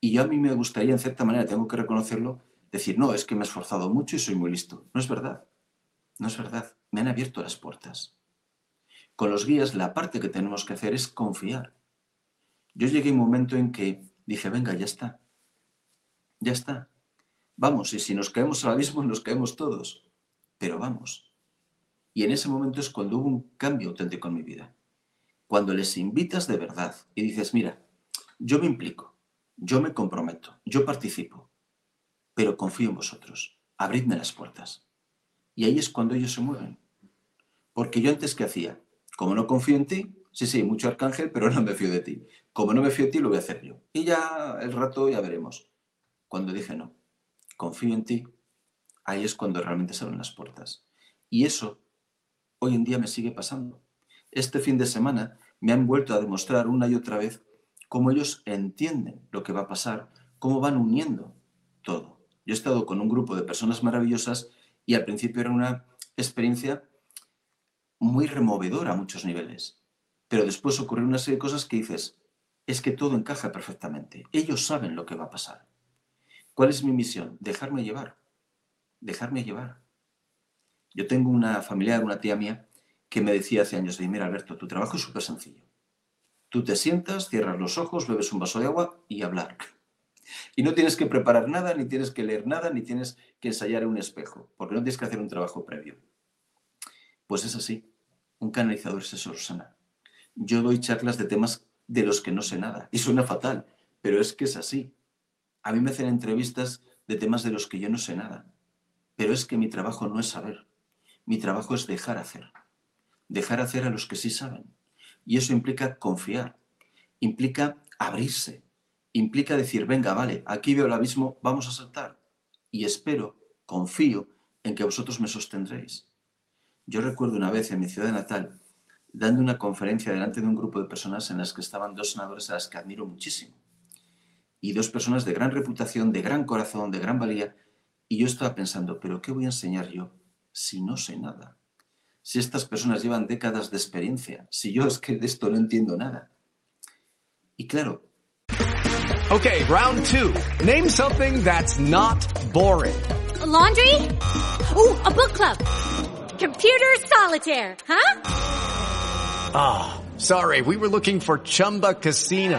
B: Y yo a mí me gustaría, en cierta manera, tengo que reconocerlo, decir, no, es que me he esforzado mucho y soy muy listo. No es verdad. No es verdad. Me han abierto las puertas. Con los guías, la parte que tenemos que hacer es confiar. Yo llegué a un momento en que dije, venga, ya está. Ya está. Vamos, y si nos caemos al abismo, nos caemos todos. Pero vamos. Y en ese momento es cuando hubo un cambio auténtico en mi vida. Cuando les invitas de verdad y dices, mira, yo me implico, yo me comprometo, yo participo, pero confío en vosotros, abridme las puertas. Y ahí es cuando ellos se mueven. Porque yo antes, ¿qué hacía? Como no confío en ti, sí, sí, mucho arcángel, pero no me fío de ti. Como no me fío de ti, lo voy a hacer yo. Y ya el rato ya veremos. Cuando dije no, confío en ti, ahí es cuando realmente se abren las puertas. Y eso hoy en día me sigue pasando. Este fin de semana me han vuelto a demostrar una y otra vez cómo ellos entienden lo que va a pasar, cómo van uniendo todo. Yo he estado con un grupo de personas maravillosas y al principio era una experiencia muy removedora a muchos niveles. Pero después ocurrió una serie de cosas que dices, es que todo encaja perfectamente. Ellos saben lo que va a pasar. ¿Cuál es mi misión? Dejarme llevar. Dejarme llevar. Yo tengo una familiar, una tía mía, que me decía hace años, mira Alberto, tu trabajo es súper sencillo. Tú te sientas, cierras los ojos, bebes un vaso de agua y hablar. Y no tienes que preparar nada, ni tienes que leer nada, ni tienes que ensayar en un espejo, porque no tienes que hacer un trabajo previo. Pues es así. Un canalizador es eso. Yo doy charlas de temas de los que no sé nada. Y suena fatal, pero es que es así. A mí me hacen entrevistas de temas de los que yo no sé nada. Pero es que mi trabajo no es saber. Mi trabajo es dejar hacer. Dejar hacer a los que sí saben. Y eso implica confiar. Implica abrirse. Implica decir, venga, vale, aquí veo el abismo, vamos a saltar. Y espero, confío en que vosotros me sostendréis. Yo recuerdo una vez en mi ciudad natal dando una conferencia delante de un grupo de personas en las que estaban dos senadores a las que admiro muchísimo. Y dos personas de gran reputación, de gran corazón, de gran valía. Y yo estaba pensando, ¿pero qué voy a enseñar yo si no sé nada? Si estas personas llevan décadas de experiencia, si yo es que de esto no entiendo nada. Y claro.
C: Okay, round two. Name something that's not boring.
D: A laundry? Ooh, a book club. Computer solitaire, huh?
C: Ah, sorry, we were looking for Chumba Casino.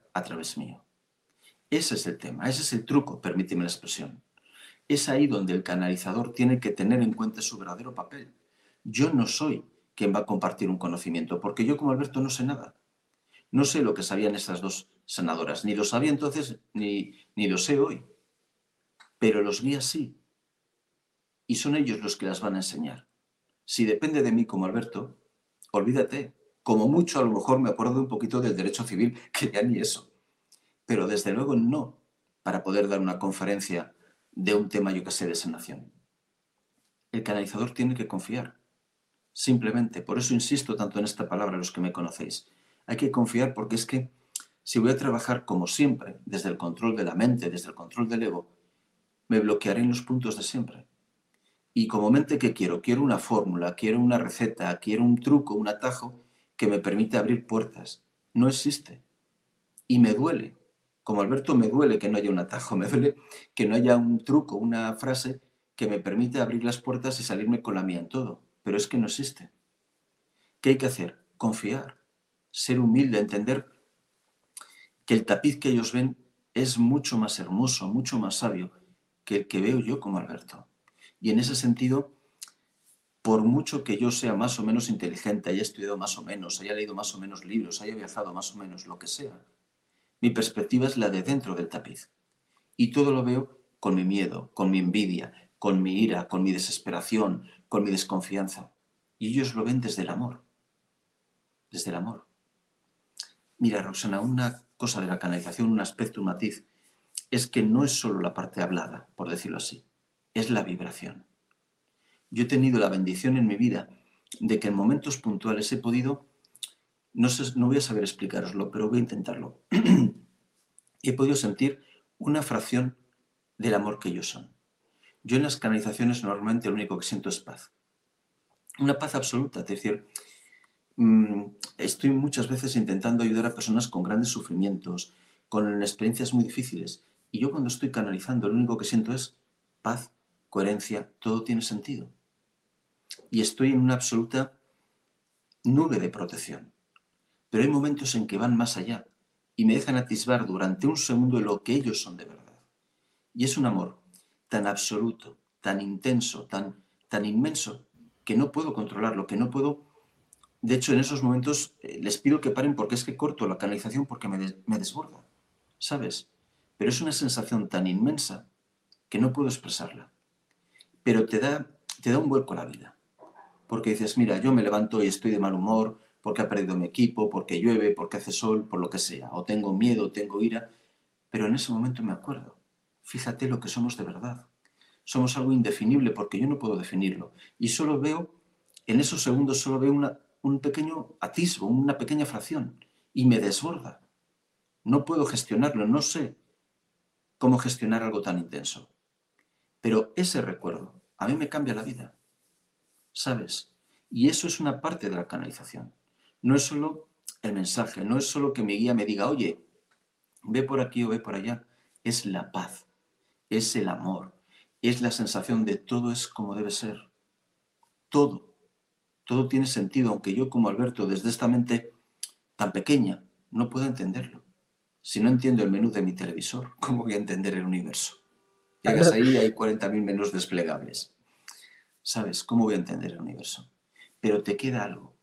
B: a través mío. Ese es el tema, ese es el truco, permíteme la expresión. Es ahí donde el canalizador tiene que tener en cuenta su verdadero papel. Yo no soy quien va a compartir un conocimiento, porque yo como Alberto no sé nada. No sé lo que sabían estas dos senadoras, ni lo sabía entonces, ni, ni lo sé hoy. Pero los guías sí. Y son ellos los que las van a enseñar. Si depende de mí como Alberto, olvídate. Como mucho a lo mejor me acuerdo un poquito del derecho civil, <laughs> que ya ni eso. Pero desde luego no para poder dar una conferencia de un tema, yo que sé, de sanación. El canalizador tiene que confiar. Simplemente, por eso insisto tanto en esta palabra, los que me conocéis. Hay que confiar porque es que si voy a trabajar como siempre, desde el control de la mente, desde el control del ego, me bloquearé en los puntos de siempre. Y como mente que quiero, quiero una fórmula, quiero una receta, quiero un truco, un atajo que me permite abrir puertas. No existe. Y me duele. Como Alberto me duele que no haya un atajo, <laughs> me duele que no haya un truco, una frase que me permite abrir las puertas y salirme con la mía en todo. Pero es que no existe. ¿Qué hay que hacer? Confiar, ser humilde, entender que el tapiz que ellos ven es mucho más hermoso, mucho más sabio que el que veo yo como Alberto. Y en ese sentido, por mucho que yo sea más o menos inteligente, haya estudiado más o menos, haya leído más o menos libros, haya viajado más o menos, lo que sea, mi perspectiva es la de dentro del tapiz. Y todo lo veo con mi miedo, con mi envidia, con mi ira, con mi desesperación, con mi desconfianza. Y ellos lo ven desde el amor. Desde el amor. Mira, Roxana, una cosa de la canalización, un aspecto, un matiz, es que no es solo la parte hablada, por decirlo así, es la vibración. Yo he tenido la bendición en mi vida de que en momentos puntuales he podido, no, voy a saber explicaroslo, pero voy a intentarlo, <clears throat> he podido sentir una fracción del amor que ellos son. Yo en las canalizaciones normalmente lo único que siento es paz. Una paz absoluta, es decir, mm, estoy muchas veces intentando ayudar a personas con grandes sufrimientos, con experiencias muy difíciles. Y yo cuando estoy canalizando, lo único que siento es paz, coherencia, todo tiene sentido. Y estoy en una absoluta nube de protección. Pero hay momentos en que van más allá y me dejan atisbar durante un segundo lo que ellos son de verdad. Y es un amor tan absoluto, tan intenso, tan, tan inmenso, que no puedo controlarlo, que no puedo... De hecho, en esos momentos eh, les pido que paren porque es que corto la canalización porque me, me desborda, ¿sabes? Pero es una sensación tan inmensa que no puedo expresarla. Pero te da, te da un vuelco a la vida. Porque dices, mira, yo me levanto y estoy de mal humor porque ha perdido mi equipo, porque llueve, porque hace sol, por lo que sea. O tengo miedo, tengo ira. Pero en ese momento me acuerdo. Fíjate lo que somos de verdad. Somos algo indefinible porque yo no puedo definirlo. Y solo veo, en esos segundos solo veo un pequeño atisbo, una pequeña fracción. Y me desborda. No puedo gestionarlo, no sé cómo gestionar algo tan intenso. Pero ese recuerdo a mí me cambia la vida. ¿Sabes? Y eso es una parte de la canalización. No es solo el mensaje, no es solo que mi guía me diga, oye, ve por aquí o ve por allá. Es la paz, es el amor, es la sensación de todo es como debe ser. Todo, todo tiene sentido, aunque yo como Alberto, desde esta mente tan pequeña, no puedo entenderlo. Si no entiendo el menú de mi televisor, <laughs> ¿cómo voy a entender el universo? Llegas ahí y hay 40.000 menús desplegables. ¿Sabes? ¿Cómo voy a entender el universo? Pero te queda algo.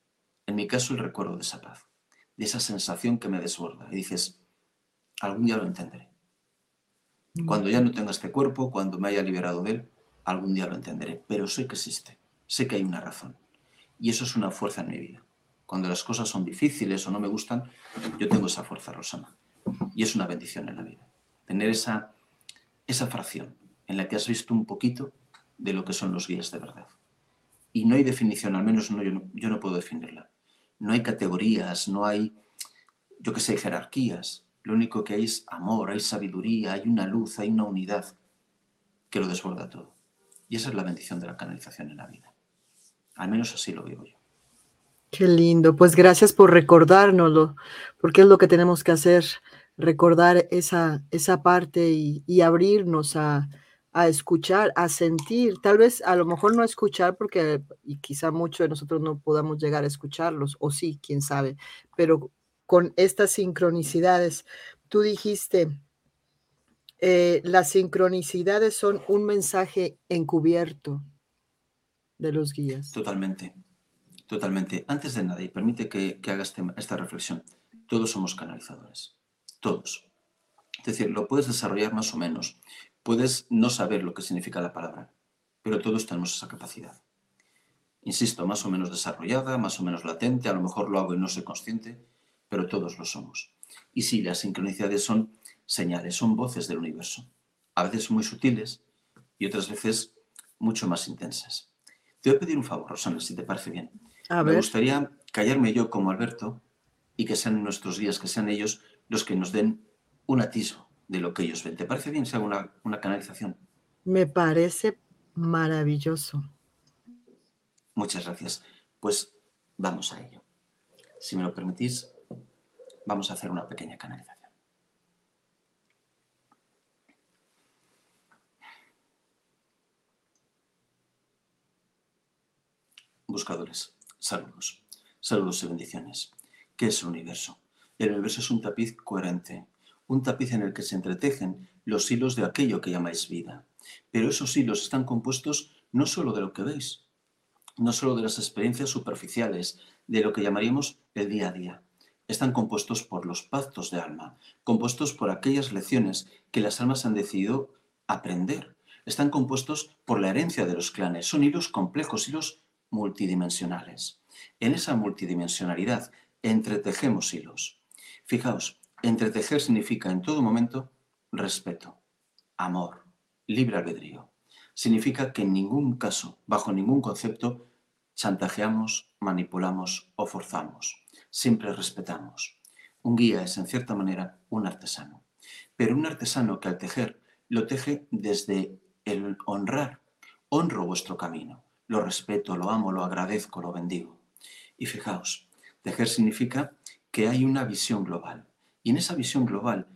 B: En mi caso, el recuerdo de esa paz, de esa sensación que me desborda. Y dices, algún día lo entenderé. Cuando ya no tenga este cuerpo, cuando me haya liberado de él, algún día lo entenderé. Pero sé que existe, sé que hay una razón. Y eso es una fuerza en mi vida. Cuando las cosas son difíciles o no me gustan, yo tengo esa fuerza, Rosana. Y es una bendición en la vida. Tener esa, esa fracción en la que has visto un poquito de lo que son los guías de verdad. Y no hay definición, al menos no, yo, no, puedo definirla. No hay categorías, no hay, yo qué sé, jerarquías. Lo único que hay es amor, hay sabiduría, hay una luz, hay una unidad que lo desborda todo. Y esa es la bendición de la canalización en la vida. Al menos así lo vivo yo.
A: Qué lindo. Pues gracias por recordárnoslo, porque es lo que tenemos que hacer, recordar esa, esa parte y abrirnos a, a escuchar, a sentir, tal vez a lo mejor no escuchar porque y quizá muchos de nosotros no podamos llegar a escucharlos, o sí, quién sabe, pero con estas sincronicidades, tú dijiste, eh, las sincronicidades son un mensaje encubierto de los guías.
B: Totalmente, totalmente. Antes de nada, y permite que, que haga este- esta reflexión, todos somos canalizadores, todos. Es decir, lo puedes desarrollar más o menos, puedes no saber lo que significa la palabra, pero todos tenemos esa capacidad. Insisto, más o menos desarrollada, más o menos latente, a lo mejor lo hago y no soy consciente, pero todos lo somos. Y sí, las sincronicidades son señales, son voces del universo, a veces muy sutiles y otras veces mucho más intensas. Te voy a pedir un favor, Rosana, si te parece bien.
A: A
B: Me
A: ver.
B: gustaría callarme yo como Alberto y que sean nuestros guías, que sean ellos los que nos den un atisbo de lo que ellos ven. ¿Te parece bien si hago una, una canalización?
A: Me parece maravilloso.
B: Muchas gracias. Pues vamos a ello. Si me lo permitís, vamos a hacer una pequeña canalización. Buscadores, saludos. Saludos y bendiciones. ¿Qué es el universo? El universo es un tapiz coherente, un tapiz en el que se entretejen los hilos de aquello que llamáis vida. Pero esos hilos están compuestos no solo de lo que veis, no solo de las experiencias superficiales, de lo que llamaríamos el día a día. Están compuestos por los pactos de alma, compuestos por aquellas lecciones que las almas han decidido aprender. Están compuestos por la herencia de los clanes. Son hilos complejos, hilos multidimensionales. En esa multidimensionalidad entretejemos hilos. Fijaos, entretejer significa en todo momento respeto, amor, libre albedrío. Significa que en ningún caso, bajo ningún concepto, chantajeamos, manipulamos o forzamos. Siempre respetamos. Un guía es, en cierta manera, un artesano. Pero un artesano que al tejer lo teje desde el honrar. Honro vuestro camino. Lo respeto, lo amo, lo agradezco, lo bendigo. Y fijaos, tejer significa que hay una visión global. Y en esa visión global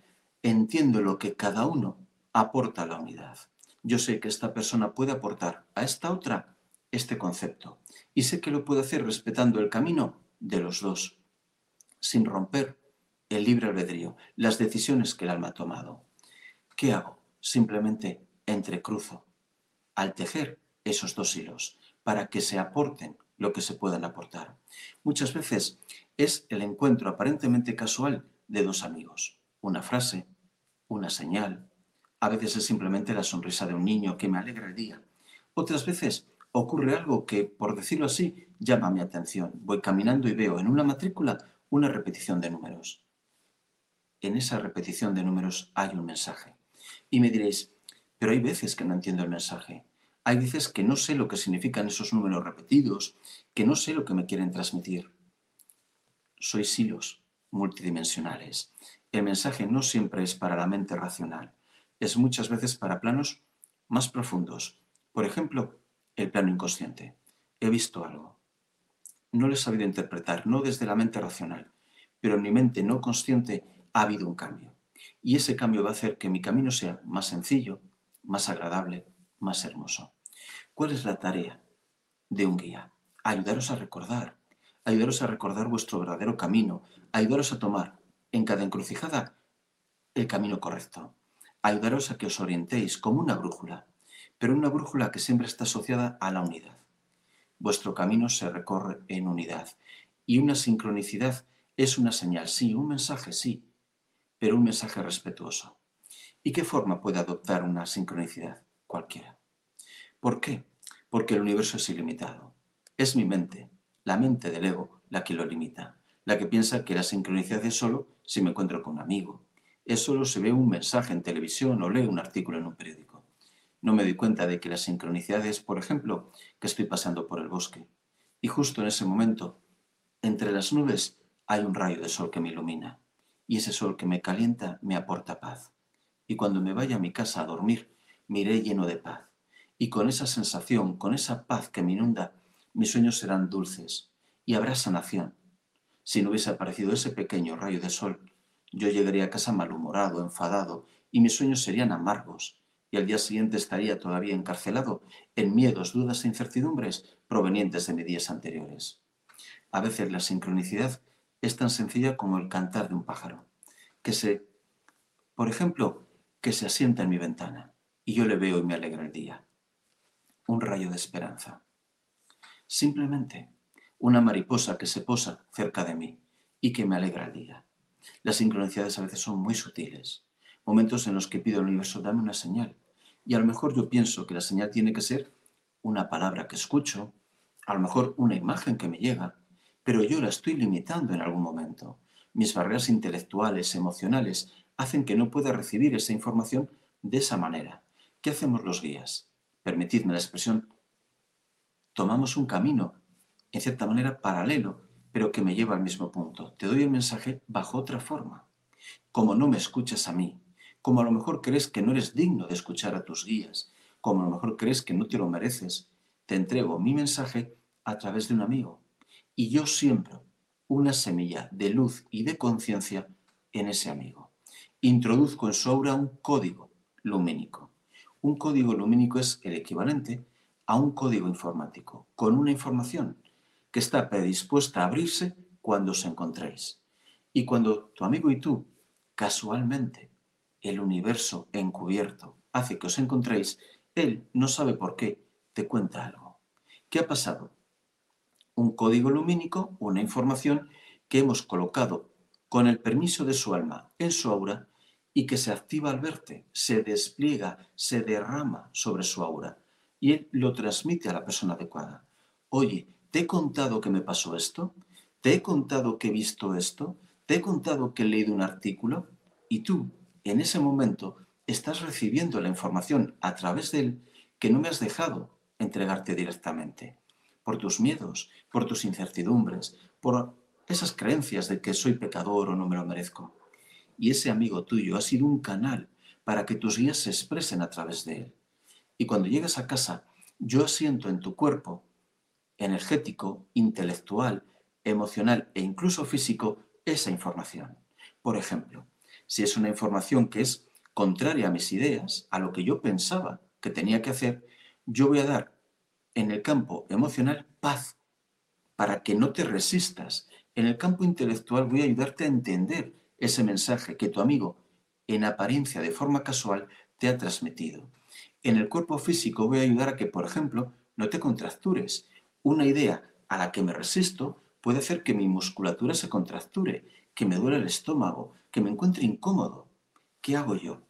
B: entiendo lo que cada uno aporta a la unidad. Yo sé que esta persona puede aportar a esta otra este concepto y sé que lo puede hacer respetando el camino de los dos, sin romper el libre albedrío, las decisiones que el alma ha tomado. ¿Qué hago? Simplemente entrecruzo al tejer esos dos hilos para que se aporten lo que se puedan aportar. Muchas veces es el encuentro aparentemente casual de dos amigos. Una frase, una señal. A veces es simplemente la sonrisa de un niño que me alegra el día. Otras veces ocurre algo que, por decirlo así, llama mi atención. Voy caminando y veo en una matrícula una repetición de números. En esa repetición de números hay un mensaje. Y me diréis, pero hay veces que no entiendo el mensaje. Hay veces que no sé lo que significan esos números repetidos, que no sé lo que me quieren transmitir. Sois hilos multidimensionales. El mensaje no siempre es para la mente racional, es muchas veces para planos más profundos. Por ejemplo, el plano inconsciente. He visto algo. No lo he sabido interpretar, no desde la mente racional, pero en mi mente no consciente ha habido un cambio. Y ese cambio va a hacer que mi camino sea más sencillo, más agradable, más hermoso. ¿Cuál es la tarea de un guía? Ayudaros a recordar, ayudaros a recordar vuestro verdadero camino, ayudaros a tomar en cada encrucijada el camino correcto, ayudaros a que os orientéis como una brújula, pero una brújula que siempre está asociada a la unidad. Vuestro camino se recorre en unidad y una sincronicidad es una señal, sí, un mensaje, sí, pero un mensaje respetuoso. ¿Y qué forma puede adoptar una sincronicidad? Cualquiera. ¿Por qué? Porque el universo es ilimitado. Es mi mente, la mente del ego, la que lo limita, la que piensa que la sincronicidad es solo si me encuentro con un amigo. Es solo si veo un mensaje en televisión o leo un artículo en un periódico. No me doy cuenta de que la sincronicidad es, por ejemplo, que estoy pasando por el bosque. Y justo en ese momento, entre las nubes, hay un rayo de sol que me ilumina. Y ese sol que me calienta me aporta paz y cuando me vaya a mi casa a dormir, me iré lleno de paz. Y con esa sensación, con esa paz que me inunda, mis sueños serán dulces y habrá sanación. Si no hubiese aparecido ese pequeño rayo de sol, yo llegaría a casa malhumorado, enfadado, y mis sueños serían amargos, y al día siguiente estaría todavía encarcelado en miedos, dudas e incertidumbres provenientes de mis días anteriores. A veces la sincronicidad es tan sencilla como el cantar de un pájaro, que se, por ejemplo, que se asienta en mi ventana y yo le veo y me alegra el día. Un rayo de esperanza. Simplemente una mariposa que se posa cerca de mí y que me alegra el día. Las sincronicidades a veces son muy sutiles, momentos en los que pido al universo dame una señal y a lo mejor yo pienso que la señal tiene que ser una palabra que escucho, a lo mejor una imagen que me llega, pero yo la estoy limitando en algún momento. Mis barreras intelectuales, emocionales, hacen que no pueda recibir esa información de esa manera. ¿Qué hacemos los guías? Permitidme la expresión, tomamos un camino, en cierta manera paralelo, pero que me lleva al mismo punto. Te doy el mensaje bajo otra forma. Como no me escuchas a mí, como a lo mejor crees que no eres digno de escuchar a tus guías, como a lo mejor crees que no te lo mereces, te entrego mi mensaje a través de un amigo. Y yo siembro una semilla de luz y de conciencia en ese amigo introduzco en su aura un código lumínico. Un código lumínico es el equivalente a un código informático, con una información que está predispuesta a abrirse cuando os encontréis. Y cuando tu amigo y tú, casualmente, el universo encubierto hace que os encontréis, él no sabe por qué, te cuenta algo. ¿Qué ha pasado? Un código lumínico, una información que hemos colocado con el permiso de su alma en su aura y que se activa al verte, se despliega, se derrama sobre su aura y él lo transmite a la persona adecuada. Oye, ¿te he contado que me pasó esto? ¿Te he contado que he visto esto? ¿Te he contado que he leído un artículo? Y tú, en ese momento, estás recibiendo la información a través de él que no me has dejado entregarte directamente. Por tus miedos, por tus incertidumbres, por esas creencias de que soy pecador o no me lo merezco y ese amigo tuyo ha sido un canal para que tus guías se expresen a través de él. Y cuando llegas a casa, yo siento en tu cuerpo, energético, intelectual, emocional e incluso físico, esa información. Por ejemplo, si es una información que es contraria a mis ideas, a lo que yo pensaba que tenía que hacer, yo voy a dar en el campo emocional paz para que no te resistas. En el campo intelectual voy a ayudarte a entender ese mensaje que tu amigo, en apariencia de forma casual, te ha transmitido. En el cuerpo físico voy a ayudar a que, por ejemplo, no te contractures. Una idea a la que me resisto puede hacer que mi musculatura se contracture, que me duele el estómago, que me encuentre incómodo. ¿Qué hago yo?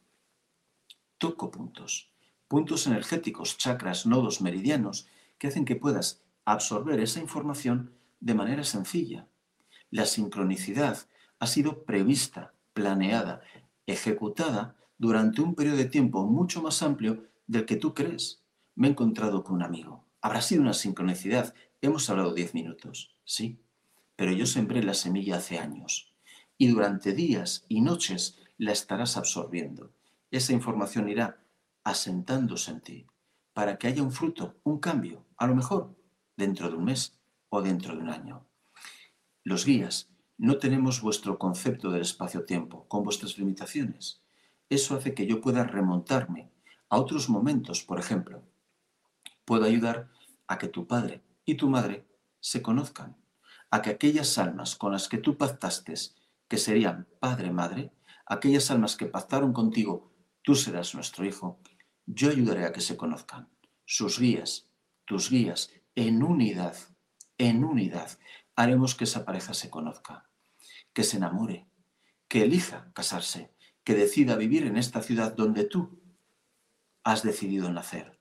B: Toco puntos, puntos energéticos, chakras, nodos, meridianos, que hacen que puedas absorber esa información de manera sencilla. La sincronicidad ha sido prevista, planeada, ejecutada durante un periodo de tiempo mucho más amplio del que tú crees. Me he encontrado con un amigo. Habrá sido una sincronicidad. Hemos hablado diez minutos, sí, pero yo sembré la semilla hace años y durante días y noches la estarás absorbiendo. Esa información irá asentándose en ti para que haya un fruto, un cambio, a lo mejor dentro de un mes o dentro de un año. Los guías no tenemos vuestro concepto del espacio-tiempo con vuestras limitaciones. Eso hace que yo pueda remontarme a otros momentos, por ejemplo. Puedo ayudar a que tu padre y tu madre se conozcan, a que aquellas almas con las que tú pactaste, que serían padre-madre, aquellas almas que pactaron contigo, tú serás nuestro hijo, yo ayudaré a que se conozcan. Sus guías, tus guías, en unidad, en unidad, haremos que esa pareja se conozca, que se enamore, que elija casarse, que decida vivir en esta ciudad donde tú has decidido nacer.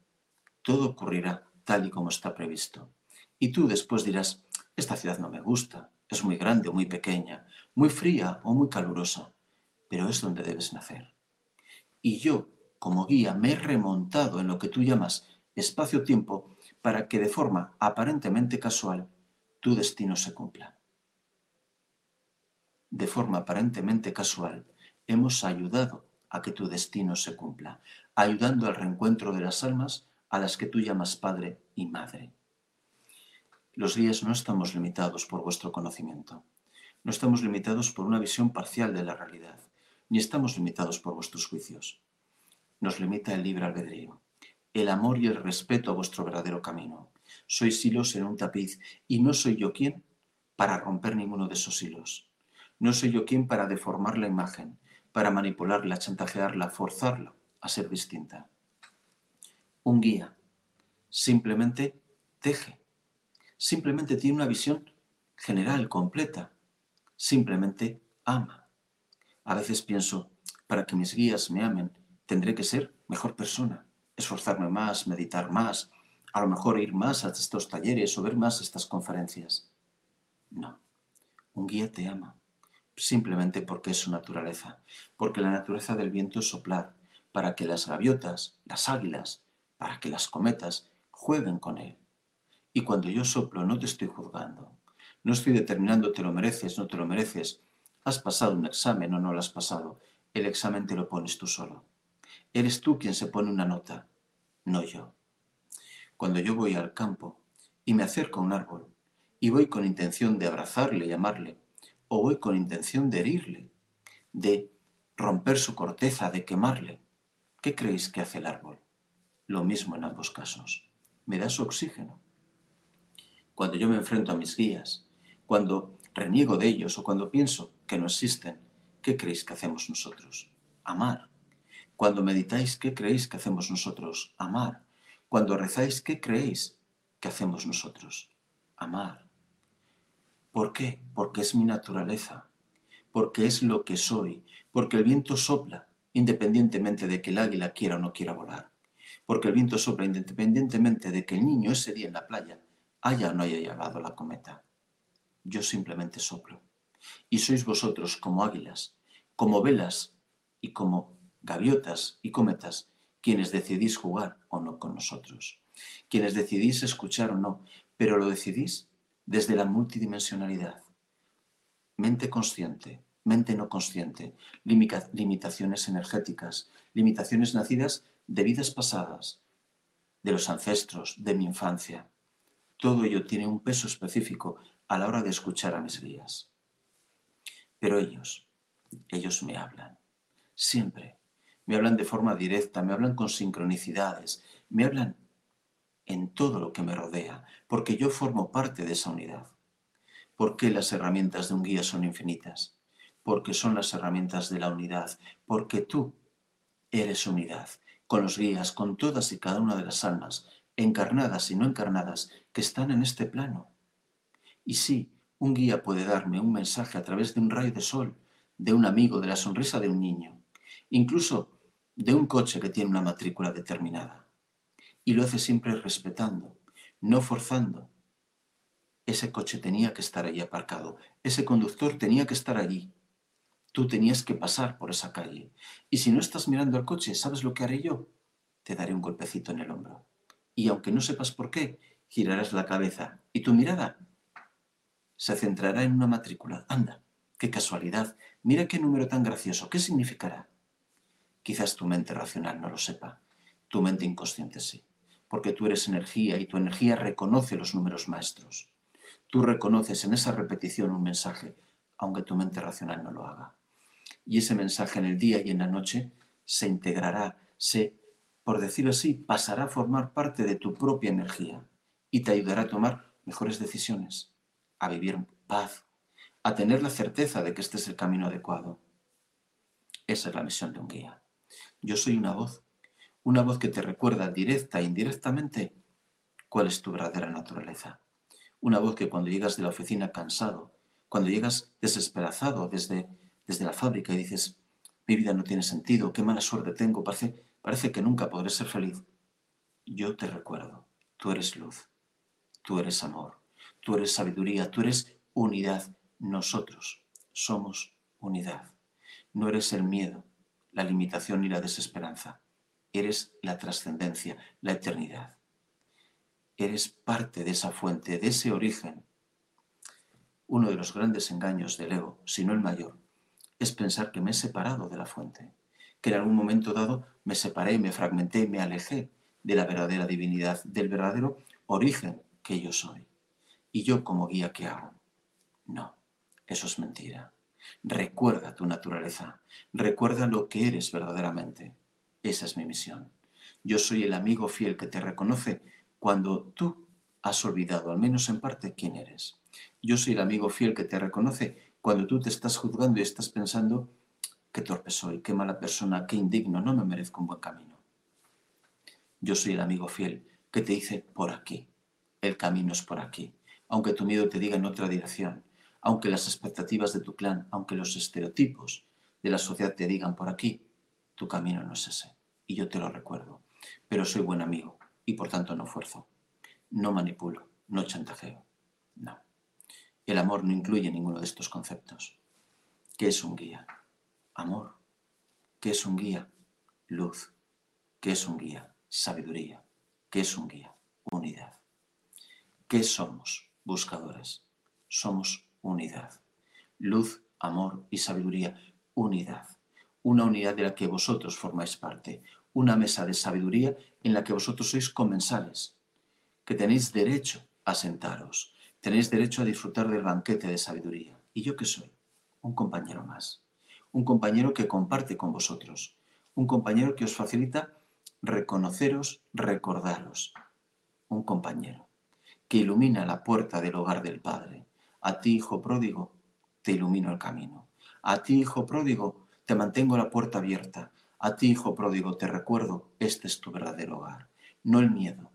B: Todo ocurrirá tal y como está previsto. Y tú después dirás, esta ciudad no me gusta, es muy grande o muy pequeña, muy fría o muy calurosa, pero es donde debes nacer. Y yo, como guía, me he remontado en lo que tú llamas espacio-tiempo para que de forma aparentemente casual tu destino se cumpla. De forma aparentemente casual, hemos ayudado a que tu destino se cumpla, ayudando al reencuentro de las almas a las que tú llamas padre y madre. Los días no estamos limitados por vuestro conocimiento, no estamos limitados por una visión parcial de la realidad, ni estamos limitados por vuestros juicios. Nos limita el libre albedrío el amor y el respeto a vuestro verdadero camino. Sois hilos en un tapiz y no soy yo quien para romper ninguno de esos hilos. No soy yo quien para deformar la imagen, para manipularla, chantajearla, forzarla a ser distinta. Un guía simplemente teje, simplemente tiene una visión general, completa, simplemente ama. A veces pienso, para que mis guías me amen, tendré que ser mejor persona, esforzarme más, meditar más, a lo mejor ir más a estos talleres o ver más estas conferencias. No, un guía te ama, simplemente porque es su naturaleza, porque la naturaleza del viento es soplar, para que las gaviotas, las águilas, para que las cometas jueguen con él. Y cuando yo soplo no te estoy juzgando, no estoy determinando te lo mereces, no te lo mereces, has pasado un examen o no lo has pasado, el examen te lo pones tú solo. Eres tú quien se pone una nota, no yo. Cuando yo voy al campo y me acerco a un árbol y voy con intención de abrazarle y amarle, o voy con intención de herirle, de romper su corteza, de quemarle, ¿qué creéis que hace el árbol? Lo mismo en ambos casos. Me da su oxígeno. Cuando yo me enfrento a mis guías, cuando reniego de ellos o cuando pienso que no existen, ¿qué creéis que hacemos nosotros? Amar. Cuando meditáis, ¿qué creéis que hacemos nosotros? Amar. Cuando rezáis, ¿qué creéis que hacemos nosotros? Amar. ¿Por qué? Porque es mi naturaleza, porque es lo que soy, porque el viento sopla independientemente de que el águila quiera o no quiera volar, porque el viento sopla independientemente de que el niño ese día en la playa haya o no haya llevado la cometa. Yo simplemente soplo. Y sois vosotros como águilas, como velas y como gaviotas y cometas, quienes decidís jugar o no con nosotros, quienes decidís escuchar o no, pero lo decidís desde la multidimensionalidad. Mente consciente, mente no consciente, limitaciones energéticas, limitaciones nacidas de vidas pasadas, de los ancestros, de mi infancia. Todo ello tiene un peso específico a la hora de escuchar a mis guías. Pero ellos, ellos me hablan siempre. Me hablan de forma directa, me hablan con sincronicidades, me hablan en todo lo que me rodea, porque yo formo parte de esa unidad. ¿Por qué las herramientas de un guía son infinitas? Porque son las herramientas de la unidad, porque tú eres unidad, con los guías, con todas y cada una de las almas, encarnadas y no encarnadas, que están en este plano. Y sí, un guía puede darme un mensaje a través de un rayo de sol, de un amigo, de la sonrisa de un niño, incluso de un coche que tiene una matrícula determinada. Y lo hace siempre respetando, no forzando. Ese coche tenía que estar allí aparcado, ese conductor tenía que estar allí. Tú tenías que pasar por esa calle. Y si no estás mirando al coche, ¿sabes lo que haré yo? Te daré un golpecito en el hombro. Y aunque no sepas por qué, girarás la cabeza y tu mirada se centrará en una matrícula. Anda, qué casualidad. Mira qué número tan gracioso. ¿Qué significará? Quizás tu mente racional no lo sepa, tu mente inconsciente sí, porque tú eres energía y tu energía reconoce los números maestros. Tú reconoces en esa repetición un mensaje, aunque tu mente racional no lo haga. Y ese mensaje en el día y en la noche se integrará, se, por decirlo así, pasará a formar parte de tu propia energía y te ayudará a tomar mejores decisiones, a vivir en paz, a tener la certeza de que este es el camino adecuado. Esa es la misión de un guía. Yo soy una voz, una voz que te recuerda directa e indirectamente cuál es tu verdadera naturaleza. Una voz que cuando llegas de la oficina cansado, cuando llegas desesperazado desde, desde la fábrica y dices, mi vida no tiene sentido, qué mala suerte tengo, parece, parece que nunca podré ser feliz. Yo te recuerdo, tú eres luz, tú eres amor, tú eres sabiduría, tú eres unidad. Nosotros somos unidad. No eres el miedo, la limitación y la desesperanza. Eres la trascendencia, la eternidad. Eres parte de esa fuente, de ese origen. Uno de los grandes engaños del ego, si no el mayor, es pensar que me he separado de la fuente, que en algún momento dado me separé, me fragmenté, me alejé de la verdadera divinidad, del verdadero origen que yo soy. ¿Y yo como guía qué hago? No, eso es mentira. Recuerda tu naturaleza, recuerda lo que eres verdaderamente. Esa es mi misión. Yo soy el amigo fiel que te reconoce cuando tú has olvidado, al menos en parte, quién eres. Yo soy el amigo fiel que te reconoce cuando tú te estás juzgando y estás pensando, qué torpe soy, qué mala persona, qué indigno, no me merezco un buen camino. Yo soy el amigo fiel que te dice, por aquí, el camino es por aquí, aunque tu miedo te diga en otra dirección, aunque las expectativas de tu clan, aunque los estereotipos de la sociedad te digan por aquí, tu camino no es ese. Y yo te lo recuerdo. Pero soy buen amigo y por tanto no fuerzo. No manipulo, no chantajeo. No. El amor no incluye ninguno de estos conceptos. ¿Qué es un guía? Amor. ¿Qué es un guía? Luz. ¿Qué es un guía? Sabiduría. ¿Qué es un guía? Unidad. ¿Qué somos? Buscadores. Somos unidad. Luz, amor y sabiduría, unidad. Una unidad de la que vosotros formáis parte. Una mesa de sabiduría en la que vosotros sois comensales, que tenéis derecho a sentaros, tenéis derecho a disfrutar del banquete de sabiduría. ¿Y yo qué soy? Un compañero más. Un compañero que comparte con vosotros. Un compañero que os facilita reconoceros, recordaros. Un compañero que ilumina la puerta del hogar del Padre a ti, hijo pródigo, te ilumino el camino. A ti, hijo pródigo, te mantengo la puerta abierta. A ti, hijo pródigo, te recuerdo, este es tu verdadero hogar. No el miedo,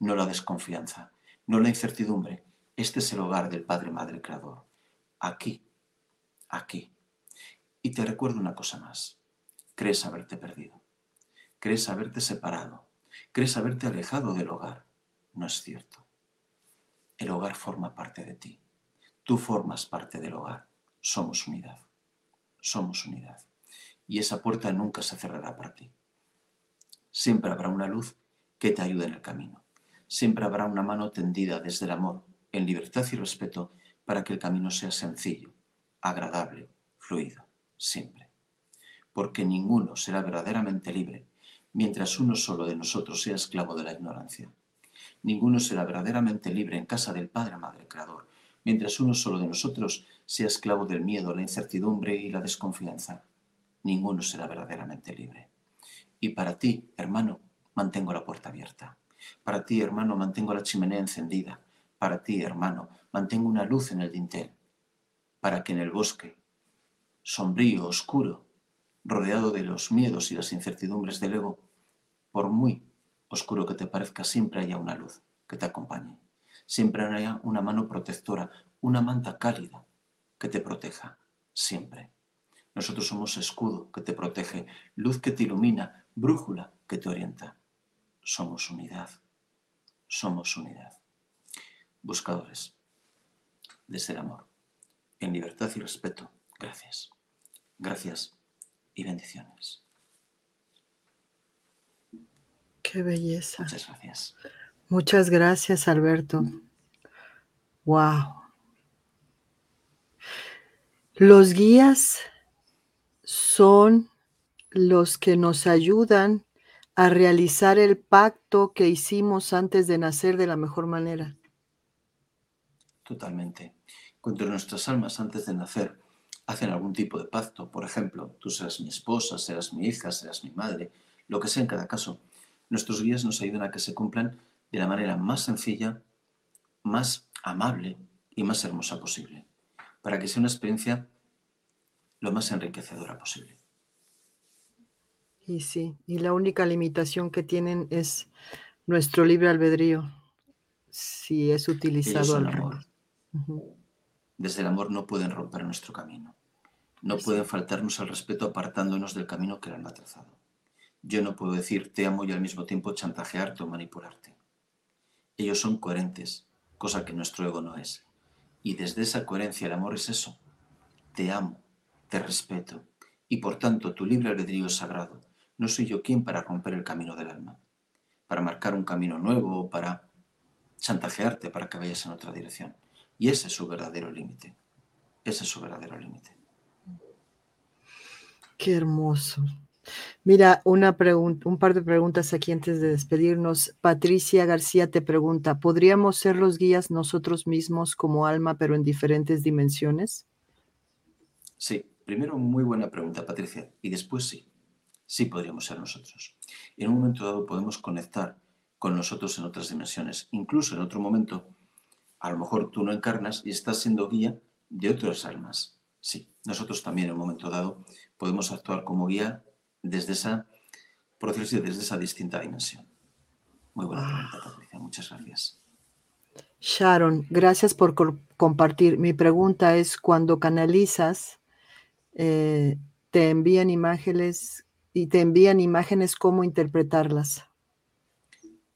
B: no la desconfianza, no la incertidumbre. Este es el hogar del Padre, Madre, Creador. Aquí, aquí. Y te recuerdo una cosa más. Crees haberte perdido. Crees haberte separado. Crees haberte alejado del hogar. No es cierto. El hogar forma parte de ti. Tú formas parte del hogar. Somos unidad. Somos unidad. Y esa puerta nunca se cerrará para ti. Siempre habrá una luz que te ayude en el camino. Siempre habrá una mano tendida desde el amor, en libertad y respeto, para que el camino sea sencillo, agradable, fluido, siempre. Porque ninguno será verdaderamente libre mientras uno solo de nosotros sea esclavo de la ignorancia. Ninguno será verdaderamente libre en casa del Padre Madre Creador mientras uno solo de nosotros sea esclavo del miedo, la incertidumbre y la desconfianza. ninguno será verdaderamente libre. Y para ti, hermano, mantengo la puerta abierta. Para ti, hermano, mantengo la chimenea encendida. Para ti, hermano, mantengo una luz en el dintel. Para que en el bosque, sombrío, oscuro, rodeado de los miedos y las incertidumbres del ego, por muy oscuro que te parezca, siempre haya una luz que te acompañe. Siempre haya una mano protectora, una manta cálida que te proteja, siempre. Nosotros somos escudo que te protege, luz que te ilumina, brújula que te orienta. Somos unidad, somos unidad. Buscadores de ser amor, en libertad y respeto. Gracias. Gracias y bendiciones.
A: Qué belleza.
B: Muchas gracias.
A: Muchas gracias, Alberto. Wow. Los guías son los que nos ayudan a realizar el pacto que hicimos antes de nacer de la mejor manera.
B: Totalmente. Cuando nuestras almas antes de nacer hacen algún tipo de pacto, por ejemplo, tú serás mi esposa, serás mi hija, serás mi madre, lo que sea en cada caso, nuestros guías nos ayudan a que se cumplan de la manera más sencilla, más amable y más hermosa posible, para que sea una experiencia lo más enriquecedora posible.
A: Y sí, y la única limitación que tienen es nuestro libre albedrío, si es utilizado al
B: amor. Desde el amor no pueden romper nuestro camino. No pueden faltarnos al respeto apartándonos del camino que el alma ha trazado. Yo no puedo decir te amo y al mismo tiempo chantajearte o manipularte. Ellos son coherentes, cosa que nuestro ego no es. Y desde esa coherencia el amor es eso. Te amo, te respeto y por tanto tu libre albedrío es sagrado. No soy yo quien para romper el camino del alma, para marcar un camino nuevo o para chantajearte para que vayas en otra dirección. Y ese es su verdadero límite. Ese es su verdadero límite.
A: Qué hermoso. Mira, una un par de preguntas aquí antes de despedirnos. Patricia García te pregunta, ¿podríamos ser los guías nosotros mismos como alma, pero en diferentes dimensiones?
B: Sí, primero muy buena pregunta, Patricia. Y después sí, sí podríamos ser nosotros. En un momento dado podemos conectar con nosotros en otras dimensiones. Incluso en otro momento, a lo mejor tú no encarnas y estás siendo guía de otras almas. Sí, nosotros también en un momento dado podemos actuar como guía desde esa, decirlo así, desde esa distinta dimensión. Muy buena pregunta, Patricia. Muchas gracias.
A: Sharon, gracias por co- compartir. Mi pregunta es, cuando canalizas, eh, te envían imágenes y te envían imágenes, ¿cómo interpretarlas?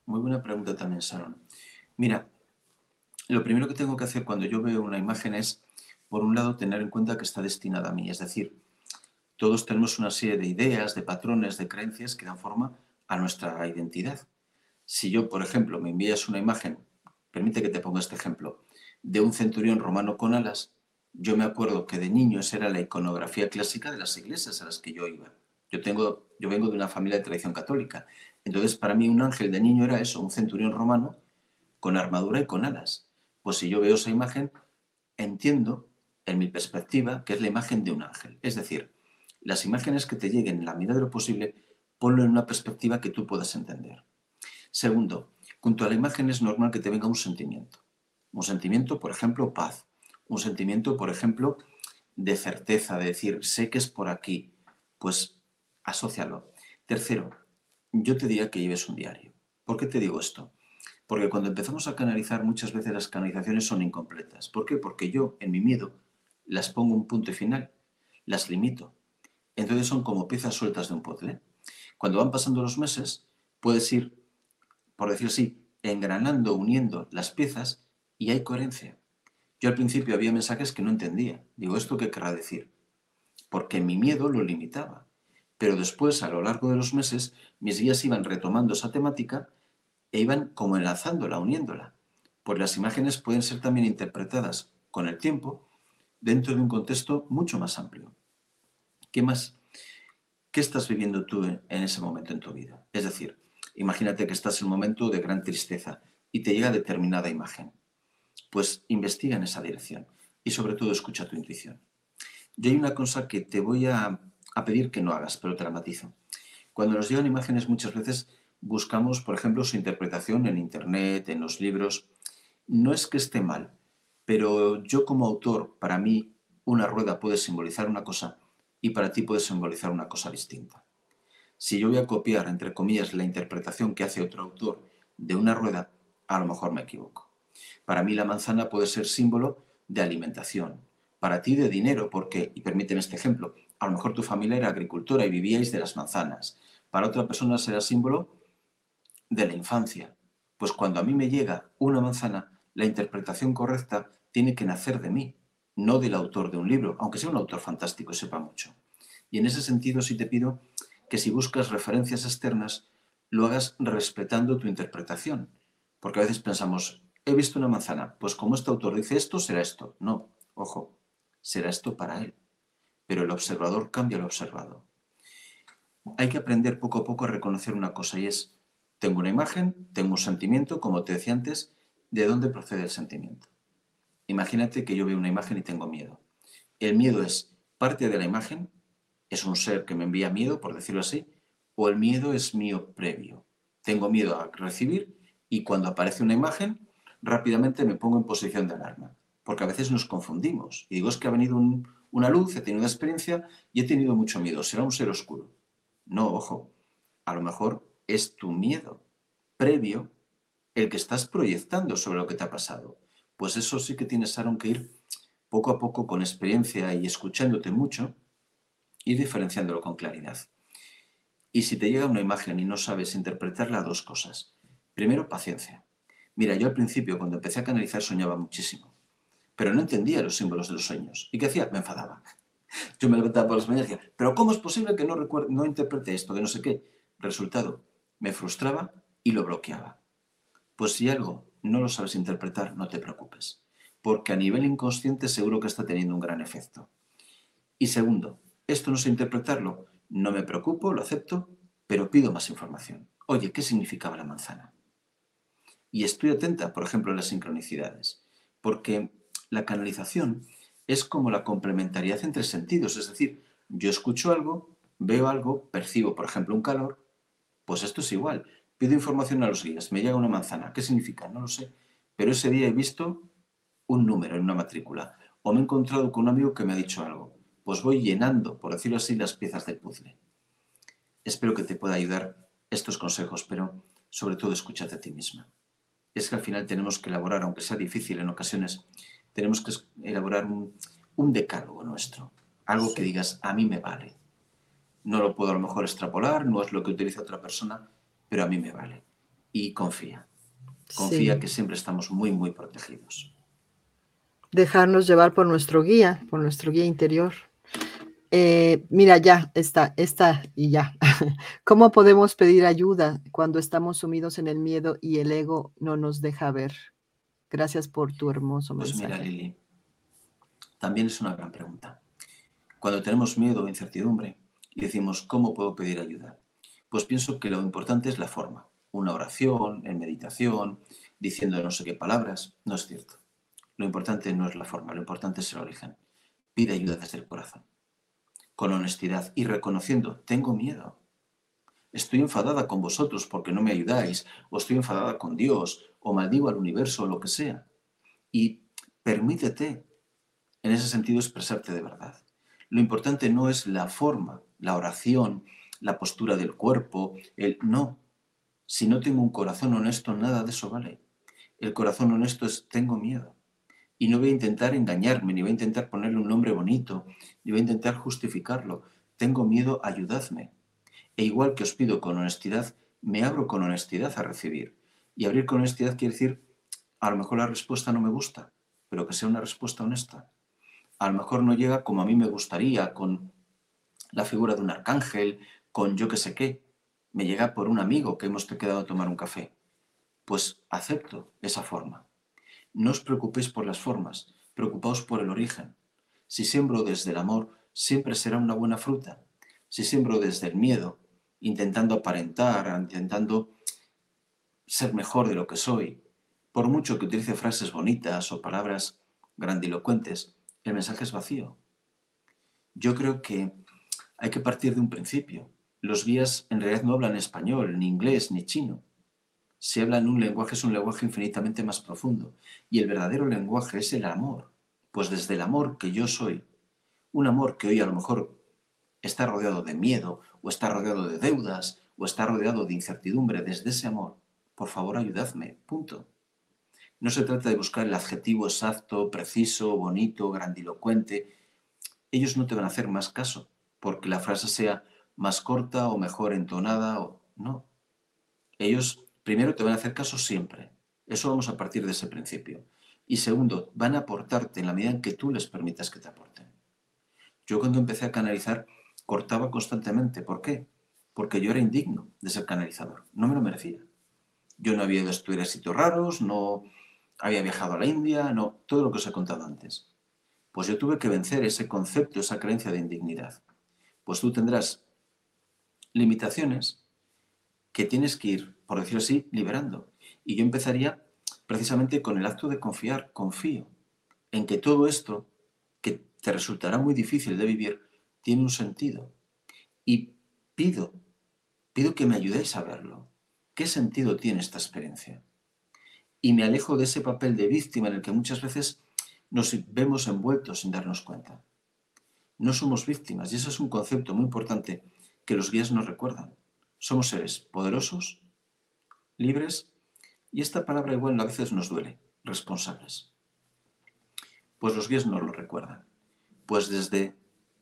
B: Muy buena pregunta también, Sharon. Mira, lo primero que tengo que hacer cuando yo veo una imagen es, por un lado, tener en cuenta que está destinada a mí. Es decir, todos tenemos una serie de ideas, de patrones, de creencias que dan forma a nuestra identidad. Si yo, por ejemplo, me envías una imagen, permite que te ponga este ejemplo, de un centurión romano con alas, yo me acuerdo que de niño esa era la iconografía clásica de las iglesias a las que yo iba. Yo, tengo, yo vengo de una familia de tradición católica. Entonces, para mí, un ángel de niño era eso, un centurión romano con armadura y con alas. Pues si yo veo esa imagen, entiendo, en mi perspectiva, que es la imagen de un ángel. Es decir, las imágenes que te lleguen en la medida de lo posible, ponlo en una perspectiva que tú puedas entender. Segundo, junto a la imagen es normal que te venga un sentimiento. Un sentimiento, por ejemplo, paz. Un sentimiento, por ejemplo, de certeza, de decir, sé que es por aquí. Pues asócialo. Tercero, yo te diría que lleves un diario. ¿Por qué te digo esto? Porque cuando empezamos a canalizar, muchas veces las canalizaciones son incompletas. ¿Por qué? Porque yo, en mi miedo, las pongo un punto final, las limito. Entonces son como piezas sueltas de un puzzle. Cuando van pasando los meses, puedes ir, por decir así, engranando, uniendo las piezas y hay coherencia. Yo al principio había mensajes que no entendía. Digo, ¿esto qué querrá decir? Porque mi miedo lo limitaba. Pero después, a lo largo de los meses, mis guías iban retomando esa temática e iban como enlazándola, uniéndola. Pues las imágenes pueden ser también interpretadas con el tiempo dentro de un contexto mucho más amplio. ¿Qué más? ¿Qué estás viviendo tú en ese momento en tu vida? Es decir, imagínate que estás en un momento de gran tristeza y te llega determinada imagen. Pues investiga en esa dirección y sobre todo escucha tu intuición. Y hay una cosa que te voy a a pedir que no hagas, pero te la matizo. Cuando nos llegan imágenes muchas veces buscamos, por ejemplo, su interpretación en Internet, en los libros. No es que esté mal, pero yo como autor, para mí, una rueda puede simbolizar una cosa y para ti puede simbolizar una cosa distinta. Si yo voy a copiar, entre comillas, la interpretación que hace otro autor de una rueda, a lo mejor me equivoco. Para mí la manzana puede ser símbolo de alimentación, para ti de dinero, porque, y permíteme este ejemplo, a lo mejor tu familia era agricultora y vivíais de las manzanas. Para otra persona será símbolo de la infancia. Pues cuando a mí me llega una manzana, la interpretación correcta tiene que nacer de mí, no del autor de un libro, aunque sea un autor fantástico y sepa mucho. Y en ese sentido sí te pido que si buscas referencias externas, lo hagas respetando tu interpretación. Porque a veces pensamos, he visto una manzana, pues como este autor dice esto, será esto. No, ojo, será esto para él. Pero el observador cambia lo observado. Hay que aprender poco a poco a reconocer una cosa y es, tengo una imagen, tengo un sentimiento, como te decía antes, ¿de dónde procede el sentimiento? Imagínate que yo veo una imagen y tengo miedo. El miedo es parte de la imagen, es un ser que me envía miedo, por decirlo así, o el miedo es mío previo. Tengo miedo a recibir y cuando aparece una imagen, rápidamente me pongo en posición de alarma, porque a veces nos confundimos. Y digo, es que ha venido una luz, he tenido una experiencia y he tenido mucho miedo, será un ser oscuro. No, ojo, a lo mejor es tu miedo previo el que estás proyectando sobre lo que te ha pasado pues eso sí que tienes, Aaron, que ir poco a poco con experiencia y escuchándote mucho, y diferenciándolo con claridad. Y si te llega una imagen y no sabes interpretarla, dos cosas. Primero, paciencia. Mira, yo al principio, cuando empecé a canalizar, soñaba muchísimo, pero no entendía los símbolos de los sueños. ¿Y qué hacía? Me enfadaba. Yo me levantaba por las mañanas y decía, pero ¿cómo es posible que no, recuerde, no interprete esto, que no sé qué? Resultado, me frustraba y lo bloqueaba. Pues si algo no lo sabes interpretar, no te preocupes, porque a nivel inconsciente seguro que está teniendo un gran efecto. Y segundo, esto no sé interpretarlo, no me preocupo, lo acepto, pero pido más información. Oye, ¿qué significaba la manzana? Y estoy atenta, por ejemplo, a las sincronicidades, porque la canalización es como la complementariedad entre sentidos, es decir, yo escucho algo, veo algo, percibo, por ejemplo, un calor, pues esto es igual. Pido información a los guías, me llega una manzana, ¿qué significa? No lo sé. Pero ese día he visto un número en una matrícula o me he encontrado con un amigo que me ha dicho algo. Pues voy llenando, por decirlo así, las piezas del puzzle. Espero que te pueda ayudar estos consejos, pero sobre todo escúchate a ti misma. Es que al final tenemos que elaborar, aunque sea difícil en ocasiones, tenemos que elaborar un, un decálogo nuestro, algo que digas, a mí me vale. No lo puedo a lo mejor extrapolar, no es lo que utiliza otra persona, pero a mí me vale. Y confía. Confía que siempre estamos muy, muy protegidos.
A: Dejarnos llevar por nuestro guía, por nuestro guía interior. Eh, mira, ya está, está y ya. <laughs> ¿Cómo podemos pedir ayuda cuando estamos sumidos en el miedo y el ego no nos deja ver? Gracias por tu hermoso mensaje.
B: Pues mira, Lili, también es una gran pregunta. Cuando tenemos miedo o incertidumbre y decimos, ¿cómo puedo pedir ayuda? Pues pienso que lo importante es la forma. Una oración, en meditación, diciendo no sé qué palabras, no es cierto. Lo importante no es la forma, lo importante es el origen. Pide ayuda desde el corazón, con honestidad y reconociendo, tengo miedo. Estoy enfadada con vosotros porque no me ayudáis, o estoy enfadada con Dios, o maldigo al universo, o lo que sea. Y permítete, en ese sentido, expresarte de verdad. Lo importante no es la forma, la oración, la postura del cuerpo, el no. Si no tengo un corazón honesto, nada de eso vale. El corazón honesto es tengo miedo. Y no voy a intentar engañarme, ni voy a intentar ponerle un nombre bonito, ni voy a intentar justificarlo. Tengo miedo, ayudadme. E igual que os pido con honestidad, me abro con honestidad a recibir. Y abrir con honestidad quiere decir, a lo mejor la respuesta no me gusta, pero que sea una respuesta honesta. A lo mejor no llega como a mí me gustaría, con la figura de un arcángel, con yo que sé qué. Me llega por un amigo que hemos quedado a tomar un café. Pues acepto esa forma. No os preocupéis por las formas, preocupaos por el origen. Si siembro desde el amor, siempre será una buena fruta. Si siembro desde el miedo, intentando aparentar, intentando ser mejor de lo que soy, por mucho que utilice frases bonitas o palabras grandilocuentes, el mensaje es vacío. Yo creo que hay que partir de un principio. Los guías en realidad no hablan español, ni inglés, ni chino. Si hablan un lenguaje, es un lenguaje infinitamente más profundo. Y el verdadero lenguaje es el amor. Pues desde el amor que yo soy, un amor que hoy a lo mejor está rodeado de miedo, o está rodeado de deudas, o está rodeado de incertidumbre, desde ese amor, por favor ayudadme, punto. No se trata de buscar el adjetivo exacto, preciso, bonito, grandilocuente. Ellos no te van a hacer más caso, porque la frase sea más corta o mejor entonada o no. Ellos primero te van a hacer caso siempre. Eso vamos a partir de ese principio. Y segundo, van a aportarte en la medida en que tú les permitas que te aporten. Yo cuando empecé a canalizar cortaba constantemente. ¿Por qué? Porque yo era indigno de ser canalizador. No me lo merecía. Yo no había ido a estudiar raros, no había viajado a la India, no, todo lo que os he contado antes. Pues yo tuve que vencer ese concepto, esa creencia de indignidad. Pues tú tendrás limitaciones que tienes que ir, por decirlo así, liberando. Y yo empezaría precisamente con el acto de confiar, confío en que todo esto, que te resultará muy difícil de vivir, tiene un sentido. Y pido, pido que me ayudéis a verlo. ¿Qué sentido tiene esta experiencia? Y me alejo de ese papel de víctima en el que muchas veces nos vemos envueltos sin darnos cuenta. No somos víctimas y eso es un concepto muy importante que los guías nos recuerdan. Somos seres poderosos, libres y esta palabra igual a veces nos duele, responsables. Pues los guías nos lo recuerdan. Pues desde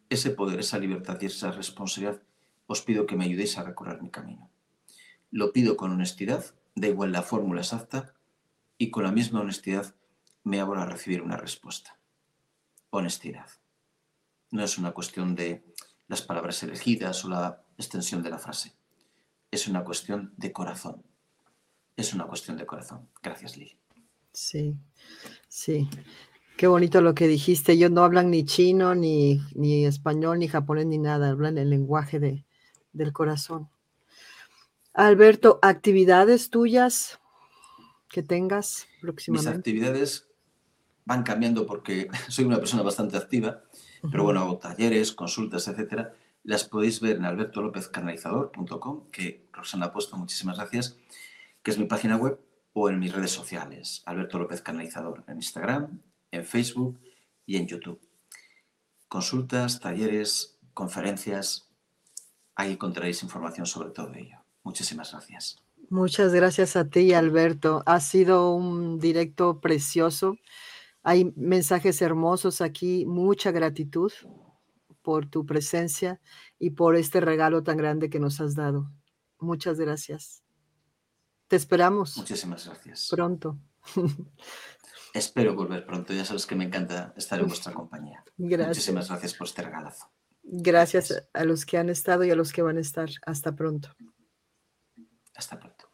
B: ese poder, esa libertad y esa responsabilidad, os pido que me ayudéis a recorrer mi camino. Lo pido con honestidad, da igual la fórmula exacta, y con la misma honestidad me abro a recibir una respuesta. Honestidad. No es una cuestión de las palabras elegidas o la extensión de la frase. Es una cuestión de corazón. Es una cuestión de corazón. Gracias, Lili.
A: Sí, sí. Qué bonito lo que dijiste. Ellos no hablan ni chino, ni, ni español, ni japonés, ni nada. Hablan el lenguaje de, del corazón. Alberto, actividades tuyas que tengas próximamente.
B: Mis actividades van cambiando porque <laughs> soy una persona bastante activa, pero bueno, hago talleres, consultas, etcétera. Las podéis ver en albertolopezcanalizador.com, que Roxana ha puesto, muchísimas gracias, que es mi página web, o en mis redes sociales, Alberto López Canalizador, en Instagram, en Facebook y en YouTube. Consultas, talleres, conferencias, ahí encontraréis información sobre todo ello. Muchísimas gracias.
A: Muchas gracias a ti, Alberto. Ha sido un directo precioso. Hay mensajes hermosos aquí. Mucha gratitud por tu presencia y por este regalo tan grande que nos has dado. Muchas gracias. Te esperamos.
B: Muchísimas gracias.
A: Pronto. <laughs>
B: Espero volver pronto. Ya sabes que me encanta estar en vuestra compañía.
A: Gracias.
B: Muchísimas gracias por este regalazo.
A: Gracias a los que han estado y a los que van a estar. Hasta pronto.
B: Hasta pronto.